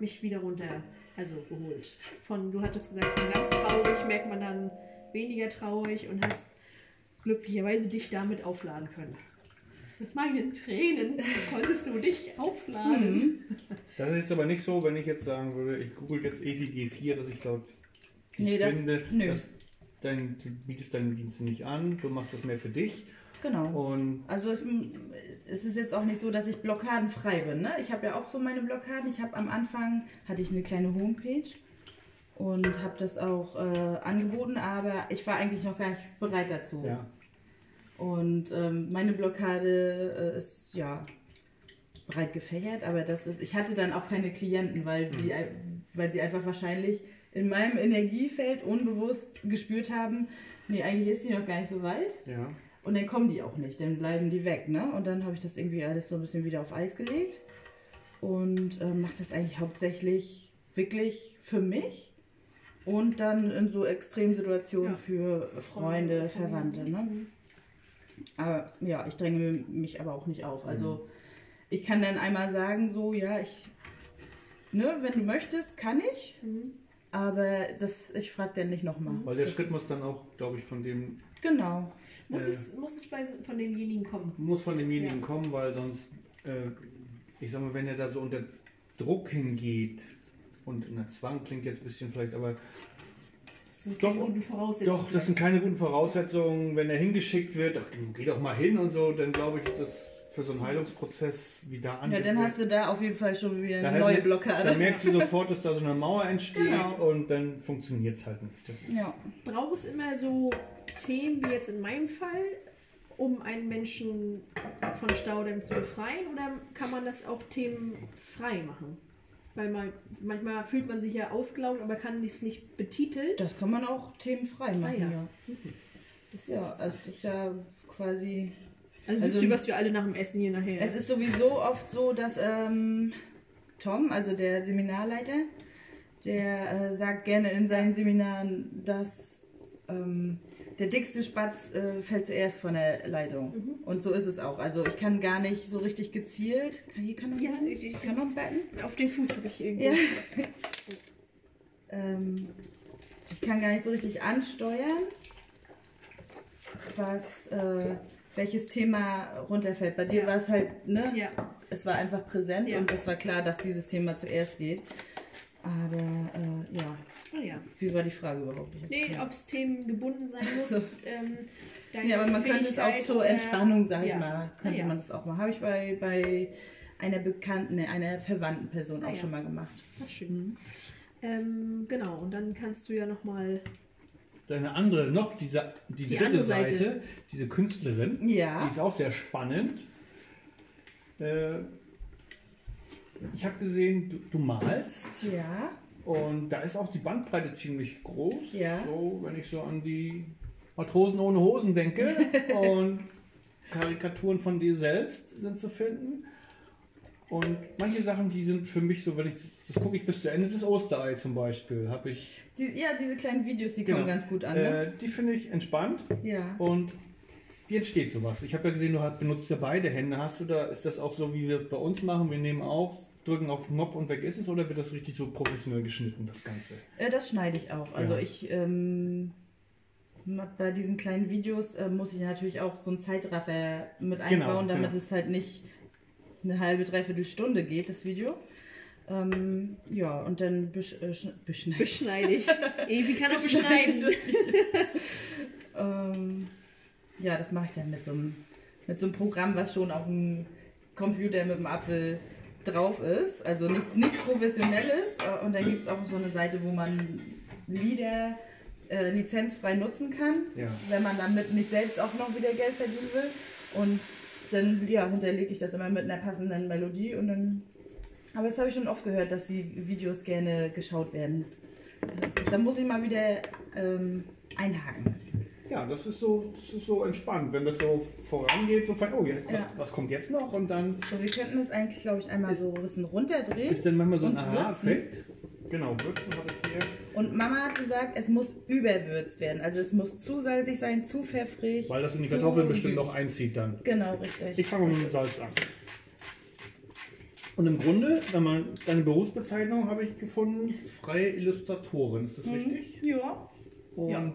mich wieder runter, also geholt. Von, du hattest gesagt, von ganz traurig merkt man dann weniger traurig und hast glücklicherweise dich damit aufladen können. Mit meinen Tränen konntest du dich aufladen. Das ist jetzt aber nicht so, wenn ich jetzt sagen würde, ich google jetzt EFI G4, dass ich dort ich Nee, das- finde, nö. dass dein, du bietest deine Dienste nicht an, du machst das mehr für dich. Genau. Und Also es, es ist jetzt auch nicht so, dass ich blockadenfrei bin. Ne? Ich habe ja auch so meine Blockaden. Ich habe am Anfang hatte ich eine kleine Homepage und habe das auch äh, angeboten, aber ich war eigentlich noch gar nicht bereit dazu. ja, Und ähm, meine Blockade äh, ist ja breit gefächert, aber das ist, ich hatte dann auch keine Klienten, weil, die, weil sie einfach wahrscheinlich in meinem Energiefeld unbewusst gespürt haben, nee, eigentlich ist sie noch gar nicht so weit. ja. Und dann kommen die auch nicht, dann bleiben die weg, ne? Und dann habe ich das irgendwie alles so ein bisschen wieder auf Eis gelegt und äh, mache das eigentlich hauptsächlich wirklich für mich und dann in so Extremsituationen Ja. für Freunde, Familie. Verwandte, ne? Aber ja, ich dränge mich aber auch nicht auf. Also ich kann dann einmal sagen, so, ja, ich, ne, wenn du möchtest, kann ich, Mhm. aber das, ich frage dann nicht nochmal. Weil der Schritt muss dann auch, glaube ich, von dem, Genau. Muss, Äh. es, muss es bei, von demjenigen kommen? muss von demjenigen Ja. kommen, weil sonst, äh, ich sag mal, wenn er da so unter Druck hingeht, und na, Zwang klingt jetzt ein bisschen vielleicht, aber Das sind Doch, keine guten Voraussetzungen. Doch, das sind keine guten Voraussetzungen. Wenn er hingeschickt wird, ach, geh doch mal hin und so, dann glaube ich, ist das für so einen Heilungsprozess wieder an. Ja, dann hast du da auf jeden Fall schon wieder Da eine halt- neue Dann Blockade. merkst du sofort, dass da so eine Mauer entsteht Genau. und dann funktioniert es halt nicht. Ja. Braucht es immer so Themen wie jetzt in meinem Fall, um einen Menschen von Staudamm zu befreien? Oder kann man das auch themenfrei machen? Weil man, manchmal fühlt man sich ja ausgelaugt, aber kann es nicht betiteln. Das kann man auch themenfrei machen, Ah, ja. ja. Das ist Ja, also das ist ja quasi. Also also- wisst ihr, was wir alle nach dem Essen hier nachher. Es ist sowieso oft so, dass ähm, Tom, also der Seminarleiter, der äh, sagt gerne in seinen Seminaren, dass ähm, der dickste Spatz äh, fällt zuerst von der Leitung. Mhm. Und so ist es auch. Also ich kann gar nicht so richtig gezielt. Kann, hier kann man Ja, ich- ich- kann man? Auf den Fuß habe ich irgendwie. Ja. Ähm, ich kann gar nicht so richtig ansteuern, was, äh, welches Thema runterfällt. Bei dir Ja. war es halt, ne? Ja. Es war einfach präsent Ja. und es war klar, dass dieses Thema zuerst geht. Aber äh, ja, Ah, ja. wie war die Frage überhaupt? Ich Nee, ob es Themen gebunden sein muss. Ähm, ja, aber man könnte es auch zur Entspannung, sag ich mal, könnte Ah, man das auch machen. Habe ich bei, bei einer bekannten, ne, einer verwandten Person Ah, auch ja. schon mal gemacht. Ach, schön. Ähm, genau, und dann kannst du ja nochmal. Deine andere, noch diese, die, Die dritte Seite, Seite. diese Künstlerin, Ja. die ist auch sehr spannend. Äh, ich habe gesehen, du, du malst Ja. und da ist auch die Bandbreite ziemlich groß. Ja. So, wenn ich so an die Matrosen ohne Hosen denke und Karikaturen von dir selbst sind zu finden. Und manche Sachen, die sind für mich so, wenn ich das gucke ich bis zu Ende des Osterei zum Beispiel, habe ich. Die, ja, diese kleinen Videos, die Genau. kommen ganz gut an. Ne? Äh, die finde ich entspannt ja. und wie entsteht sowas? Ich habe ja gesehen, du hast, benutzt ja beide Hände. Hast du da, ist das auch so, wie wir bei uns machen? Wir nehmen auf, drücken auf Knopf und weg ist es oder wird das richtig so professionell geschnitten, das Ganze? Äh, das schneide ich auch. Also Ja. ich ähm, bei diesen kleinen Videos äh, muss ich natürlich auch so einen Zeitraffer mit Genau, einbauen, damit genau. es halt nicht eine halbe, dreiviertel Stunde geht, das Video. Ähm, ja, und dann besch äh, schn- beschneide ich. Beschneide ich. Evi kann auch beschneiden. Ähm, ja, das mache ich dann mit so, einem, mit so einem Programm, was schon auf dem Computer mit dem Apfel drauf ist. Also nicht, nichts Professionelles. Äh, Und dann gibt es auch so eine Seite, wo man Lieder äh, lizenzfrei nutzen kann, Ja. wenn man damit nicht selbst auch noch wieder Geld verdienen will. Und dann ja, hinterlege ich das immer mit einer passenden Melodie und dann. Aber das habe ich schon oft gehört, dass die Videos gerne geschaut werden. Das, da muss ich mal wieder ähm, einhaken. Ja, das ist so, das ist so entspannt, wenn das so vorangeht, so fein, oh, jetzt, was, Ja. was kommt jetzt noch? Und dann So, wir könnten das eigentlich, glaube ich, einmal so ein bisschen runterdrehen. ist dann manchmal so ein. Aha-Effekt. Genau, würzen habe ich hier. Und Mama hat gesagt, es muss überwürzt werden. Also es muss zu salzig sein, zu pfeffrig. Weil das in die Kartoffeln bestimmt süß. noch einzieht dann. Genau, richtig. Ich fange mit dem Salz an. Und im Grunde, wenn man deine Berufsbezeichnung habe ich gefunden, freie Illustratorin, ist das richtig? ja. Und Ja.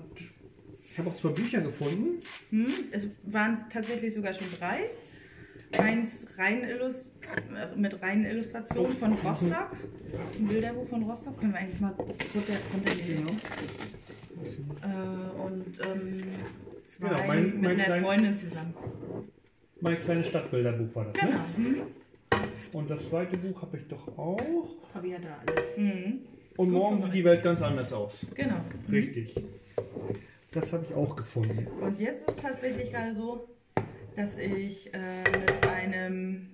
ich habe auch zwei Bücher gefunden. Hm, es waren tatsächlich sogar schon drei. Eins rein äh, mit reinen Illustrationen von Rostock. Ein Bilderbuch von Rostock. Können wir eigentlich mal runter, runternehmen. Äh, und ähm, zwei Genau, mein- mit mein einer klein- Freundin zusammen. Mein kleines Stadtbilderbuch war das. Genau. Ne? Hm. Und das zweite Buch habe ich doch auch. Fabi hat da alles. Mhm. Und morgen sieht die Welt ganz anders aus. Genau. Richtig. Das habe ich auch gefunden. Und jetzt ist es tatsächlich gerade so, dass ich äh, mit einem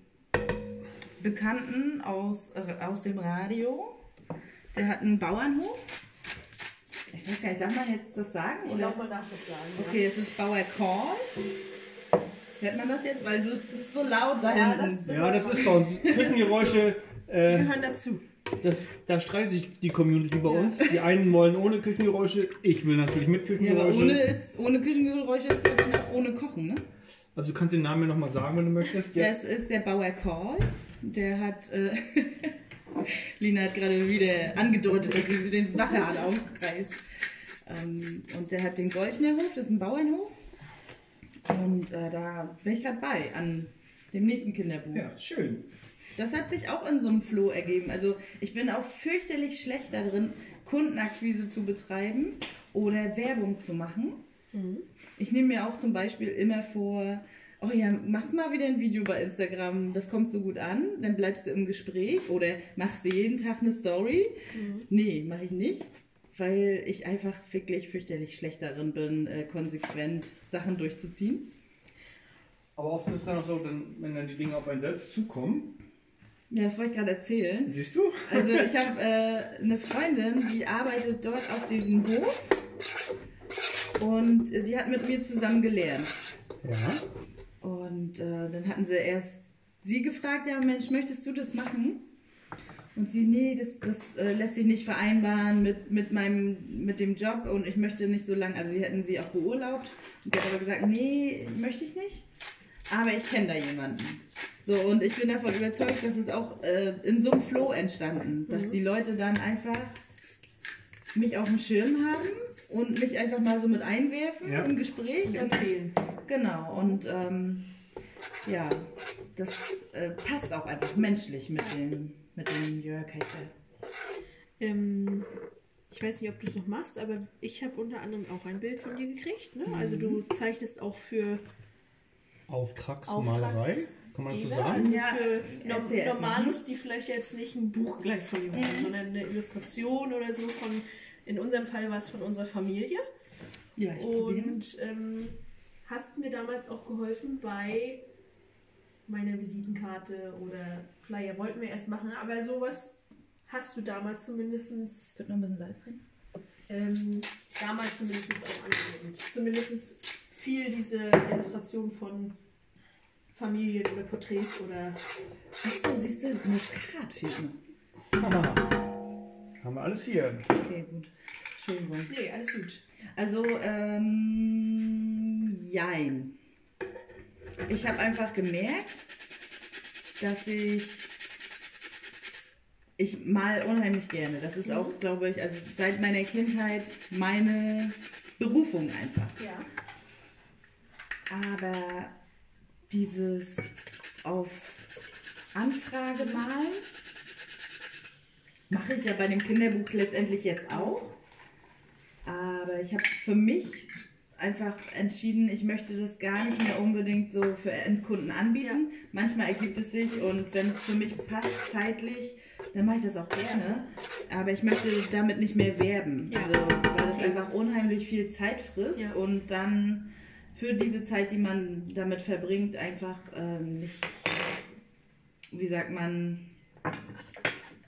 Bekannten aus, äh, aus dem Radio, der hat einen Bauernhof. Ich weiß gar nicht, darf man jetzt das sagen? Ich glaube, man darf das sagen. Okay, es ist Bauer Call. Hört man das jetzt? Weil du, das ist so laut da Ja, hinten. das- Ja, das ist bei uns. Küchengeräusche, Wir äh, gehören dazu. das, da streitet sich die Community bei uns. Die einen wollen ohne Küchengeräusche, ich will natürlich mit Ja, aber Küchengeräusche. ohne, ist, ohne Küchengeräusche ist es auch ohne Kochen, ne? Also du kannst den Namen nochmal sagen, wenn du möchtest. Das Jetzt. ist der Bauer Call. Der hat. Äh, Lina hat gerade wieder angedeutet, dass sie den Wasserhahn aufreißt. Ähm, und der hat den Goldnerhof, das ist ein Bauernhof. Und äh, da bin ich gerade bei, an dem nächsten Kinderbuch. Ja, schön. Das hat sich auch in so einem Floh ergeben. Also ich bin auch fürchterlich schlecht darin, Kundenakquise zu betreiben oder Werbung zu machen. Ich nehme mir auch zum Beispiel immer vor, oh ja, machst mal wieder ein Video bei Instagram, das kommt so gut an, dann bleibst du im Gespräch oder machst du jeden Tag eine Story. Nee, mache ich nicht, weil ich einfach wirklich fürchterlich schlecht darin bin, äh, konsequent Sachen durchzuziehen. Aber oft ist es dann auch so, wenn dann die Dinge auf einen selbst zukommen. Ja, das wollte ich gerade erzählen. Siehst du? Also ich habe äh, eine Freundin, die arbeitet dort auf diesem Hof und äh, die hat mit mir zusammen gelernt. Ja. Und äh, dann hatten sie erst sie gefragt, ja Mensch, möchtest du das machen? Und sie, nee, das, das äh, lässt sich nicht vereinbaren mit, mit, meinem, mit dem Job und ich möchte nicht so lange, also die hätten sie auch beurlaubt. Und sie hat aber gesagt, nee, möchte ich nicht. Aber ich kenne da jemanden. So, und ich bin davon überzeugt, dass es auch äh, in so einem Flow entstanden, dass die Leute dann einfach mich auf dem Schirm haben und mich einfach mal so mit einwerfen Ja. im Gespräch. Und Empfehlen. Genau, und ähm, ja, das äh, passt auch einfach menschlich mit dem, mit dem Jörg. Ähm, ich weiß nicht, ob du es noch machst, aber ich habe unter anderem auch ein Bild von dir gekriegt. Ne? Also du zeichnest auch für Auftragsmalerei, kann man das so sagen? also Ja, für Norm erzähl erst mal. Normalos, die vielleicht jetzt nicht ein Buch gleich von dir haben, sondern eine Illustration oder so von, in unserem Fall war es von unserer Familie. Ja, ich. Und ähm, hast mir damals auch geholfen bei meiner Visitenkarte oder Flyer wollten wir erst machen, aber sowas hast du damals zumindest Wird noch ein bisschen Salz drin? ähm, damals zumindest auch angegeben. Zumindest viel diese Illustration von Familien oder Porträts oder Achso, siehst du, Muskat fehlt noch. Haben wir alles hier. Okay, gut. Entschuldigung. nee, alles gut. Also, ähm, jein. Ich habe einfach gemerkt, dass ich. Ich mal unheimlich gerne. Das ist auch, glaube ich, also seit meiner Kindheit meine Berufung einfach. Ja. Aber dieses auf Anfrage malen, Mache ich ja bei dem Kinderbuch letztendlich jetzt auch. Aber ich habe für mich einfach entschieden, ich möchte das gar nicht mehr unbedingt so für Endkunden anbieten. Manchmal ergibt es sich und wenn es für mich passt zeitlich, dann mache ich das auch gerne. Aber ich möchte damit nicht mehr werben. Ja. Also, weil das Okay. einfach unheimlich viel Zeit frisst Ja. und dann für diese Zeit, die man damit verbringt, einfach ähm, nicht, wie sagt man,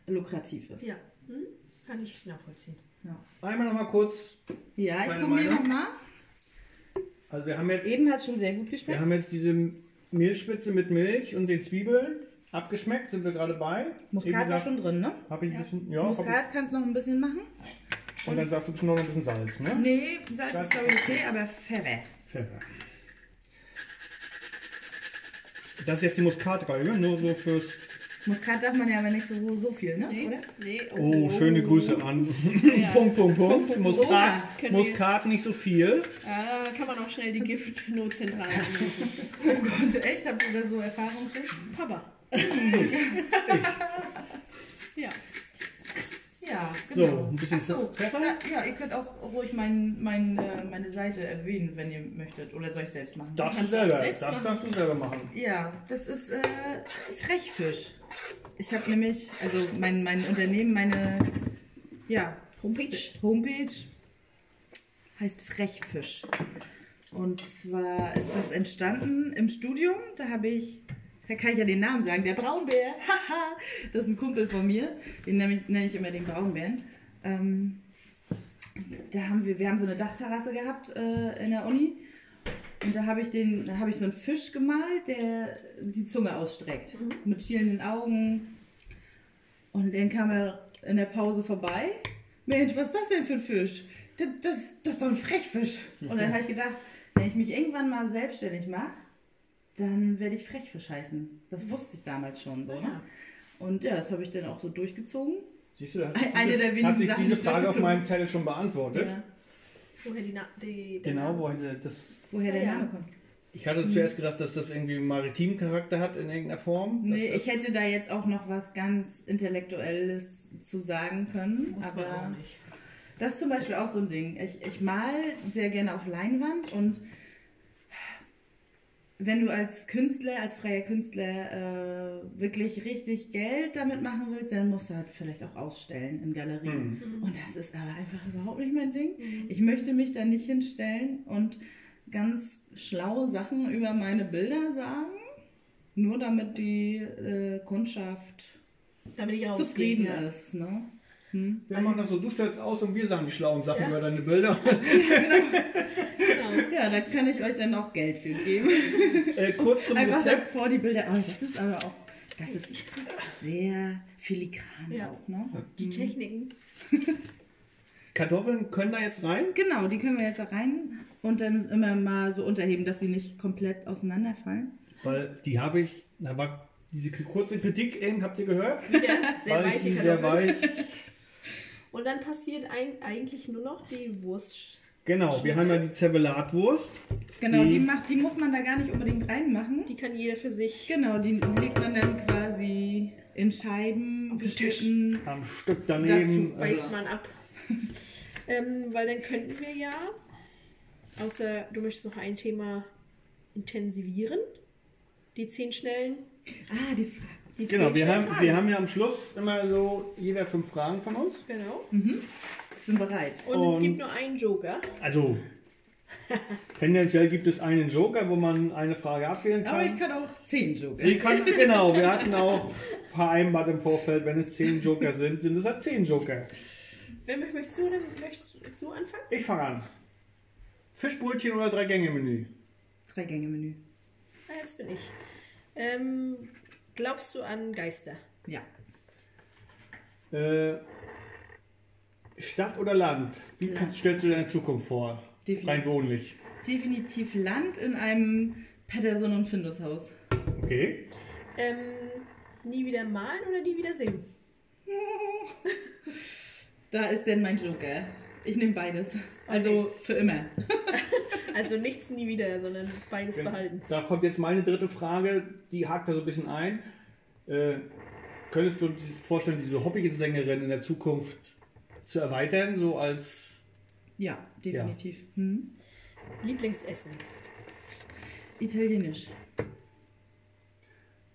lukrativ ist. Ja, hm? kann ich nachvollziehen. Ja, Einmal noch mal kurz. ja ich probiere nochmal. Also wir haben jetzt, Eben hat es schon sehr gut wir geschmeckt. haben jetzt diese Mehlspitze mit Milch und den Zwiebeln abgeschmeckt. Sind wir gerade bei? Muskat war schon drin, ne? Habe ich ein bisschen, ja. Hab Muskat kannst du noch ein bisschen machen? und dann sagst du bestimmt noch ein bisschen Salz, ne? Nee, Salz ist glaube ich okay, aber Pfeffer. Pfeffer. Das ist jetzt die Muskatreihe, nur so fürs. Muskat darf man ja aber nicht so, so viel, ne? Nee, Oder? nee. Oh, schöne Grüße an. Ja. Punkt, Punkt, Punkt. Muskat, Muskat nicht so viel. Ja, da kann man auch schnell die Giftnotzentrale anrufen. Oh Gott, echt? Habt ihr da so Erfahrung schon? Papa. ja. Ja, So, genau. ein bisschen Ach so, Pfeffer? da, ja, ihr könnt auch ruhig mein, mein, äh, meine Seite erwähnen, wenn ihr möchtet. Oder soll ich selbst machen? Darfst du selber. selbst das machen. darfst du selber machen. Ja, das ist äh, Frechfisch. Ich habe nämlich, also mein, mein Unternehmen, meine ja, Homepage. Homepage heißt Frechfisch. Und zwar ist das entstanden im Studium. Da habe ich, da kann ich ja den Namen sagen, der Braunbär. Haha, das ist ein Kumpel von mir. Den nenne ich, nenne ich immer den Braunbären. Ähm, da haben wir, wir haben so eine Dachterrasse gehabt äh, in der Uni. Und da habe ich den, da habe ich so einen Fisch gemalt, der die Zunge ausstreckt. Mit schielenden Augen. Und dann kam er in der Pause vorbei. Mensch, was ist das denn für ein Fisch? Das, das, das ist doch ein Frechfisch. Und dann habe ich gedacht, wenn ich mich irgendwann mal selbstständig mache, dann werde ich Frechfisch heißen. Das wusste ich damals schon so. Ne? Und ja, das habe ich dann auch so durchgezogen. Siehst du, da hat Eine sich diese, der wenigen hat sich Sachen, diese die ich Frage auf durchgezogen meinem Zettel schon beantwortet. Ja. Woher die, Na die der Genau, Name? wohin das. Woher der Ja, ja. Name kommt. Ich hatte zuerst gedacht, dass das irgendwie einen maritimen Charakter hat in irgendeiner Form. Nee, das, ich hätte da jetzt auch noch was ganz Intellektuelles zu sagen können. Muss man aber auch nicht. Das ist zum Beispiel auch so ein Ding. Ich, ich mal sehr gerne auf Leinwand und wenn du als Künstler, als freier Künstler äh, wirklich richtig Geld damit machen willst, dann musst du halt vielleicht auch ausstellen in Galerien. Und das ist aber einfach überhaupt nicht mein Ding. Ich möchte mich da nicht hinstellen und ganz schlaue Sachen über meine Bilder sagen, nur damit die äh, Kundschaft Damit ich zufrieden. Ja. ist. Ne? Hm? Wir machen das so, du stellst aus und wir sagen die schlauen Sachen Ja. über deine Bilder. Genau. Ja, da kann ich euch dann auch Geld für geben. äh, kurz zum Einfach Rezept. davor die Bilder. Oh, das ist aber auch, das ist sehr filigran Ja. auch, ne? Die Techniken. Kartoffeln können da jetzt rein. Genau, die können wir jetzt da rein und dann immer mal so unterheben, dass sie nicht komplett auseinanderfallen. Weil die habe ich, da war diese kurze Kritik eben, habt ihr gehört? Wieder sehr weil weiche sehr weich. Und dann passiert ein, eigentlich nur noch die Wurst. Genau, wir haben ja die Zervelatwurst. Genau, Die- die, macht, die muss man da gar nicht unbedingt reinmachen. Die kann jeder für sich. Genau, die legt man dann quasi in Scheiben, geschnitten. Am Stück daneben. Dazu Beißt Also, man ab. ähm, weil dann könnten wir ja, außer du möchtest noch ein Thema intensivieren. Die zehn schnellen. Ah, die Frage. Die genau, zehn wir schnellen haben, Fragen. wir haben ja am Schluss immer so jeder fünf Fragen von uns. Genau. Sind bereit. Und, es Und- gibt nur einen Joker. Also, tendenziell gibt es einen Joker, wo man eine Frage abwählen Aber ich kann. kann auch zehn Joker. Sie kann, genau, wir hatten auch vereinbart im Vorfeld, wenn es zehn Joker sind, sind es halt zehn Joker. Wer möcht- möchtest du, dann möchtest du anfangen? Ich fange an. Fischbrötchen oder Drei-Gänge-Menü? Drei Gänge Menü. Ah, jetzt bin ich. Ähm, glaubst du an Geister? Ja. Äh, Stadt oder Land? Wie kannst, stellst du deine Zukunft vor? Definitiv. Rein wohnlich. Definitiv Land in einem Patterson und Findus Haus. Okay. Ähm, nie wieder malen oder nie wieder singen? Da ist denn mein Joker. Ich nehme beides. Also für immer. Also nichts nie wieder, sondern beides behalten. Da kommt jetzt meine dritte Frage, die hakt da so ein bisschen ein. Äh, Könntest du dir vorstellen, diese Hobbysängerin in der Zukunft zu erweitern, so als Ja, definitiv. Hm. Lieblingsessen. Italienisch.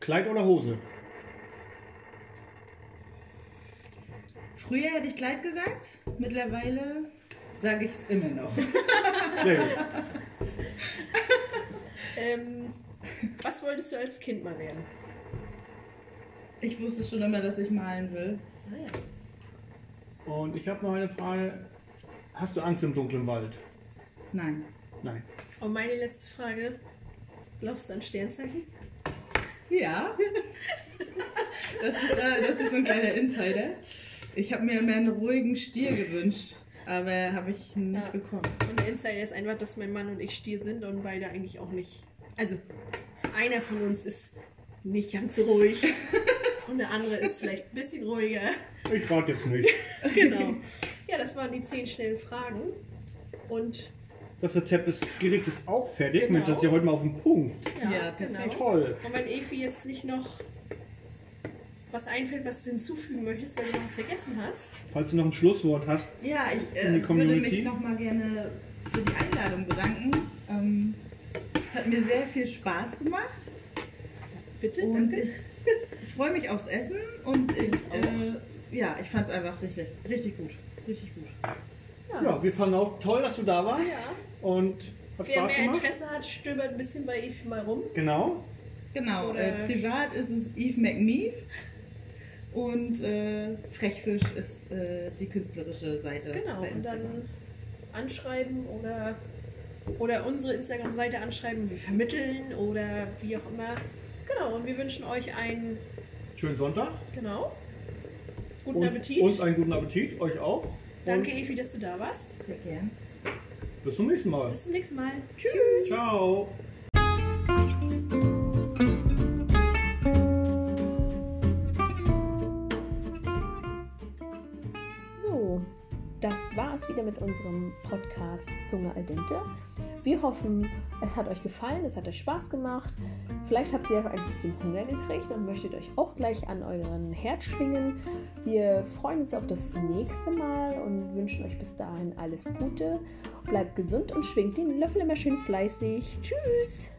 Kleid oder Hose? Früher hätte ich Kleid gesagt, mittlerweile sage ich es immer noch. Sehr gut. Ähm, was wolltest du als Kind mal werden? Ich wusste schon immer, dass ich malen will. Ah, ja. Und ich habe noch eine Frage. Hast du Angst im dunklen Wald? Nein. Nein. Und meine letzte Frage. Glaubst du an Sternzeichen? Ja. Das ist, äh, das ist so ein kleiner Insider. Ich habe mir immer einen ruhigen Stier gewünscht, aber habe ich nicht Ja. bekommen. Und der Insider ist einfach, dass mein Mann und ich Stier sind und beide eigentlich auch nicht. Also, einer von uns ist nicht ganz so ruhig und der andere ist vielleicht ein bisschen ruhiger. Ich rate jetzt nicht. Genau. Ja, das waren die zehn schnellen Fragen. Und Das Rezept des Gerichtes ist auch fertig. Genau. Mensch, das ist ja heute mal auf den Punkt. ja, Ja, genau. Toll. Und wenn Evi jetzt nicht noch was einfällt, was du hinzufügen möchtest, weil du noch was vergessen hast. Falls du noch ein Schlusswort hast, Ja, ich äh, würde mich nochmal gerne für die Einladung bedanken. Ähm, es hat mir sehr viel Spaß gemacht Bitte, und danke. ich freue mich aufs Essen und ich, äh, ja, ich fand es einfach richtig, richtig gut. Richtig gut. ja, wir fanden auch toll, dass du da warst. Ja. Und hat Wer Spaß mehr gemacht. Interesse hat, stöbert ein bisschen bei Evi mal rum. Genau. Genau, äh, privat ist es Eve McMeef und äh, Frechfisch ist äh, die künstlerische Seite. Genau, und dann anschreiben oder, oder unsere Instagram-Seite anschreiben, wir vermitteln oder wie auch immer. Genau, und wir wünschen euch einen, Schönen Sonntag. genau, guten Und Appetit. uns einen guten Appetit. Euch auch. Danke, Evi, dass du da warst. Sehr gern. Und bis zum nächsten Mal. Bis zum nächsten Mal. Tschüss. Ciao. Das war es wieder mit unserem Podcast Zunge al dente. Wir hoffen, es hat euch gefallen, es hat euch Spaß gemacht. Vielleicht habt ihr ein bisschen Hunger gekriegt und möchtet euch auch gleich an euren Herd schwingen. Wir freuen uns auf das nächste Mal und wünschen euch bis dahin alles Gute. Bleibt gesund und schwingt den Löffel immer schön fleißig. Tschüss!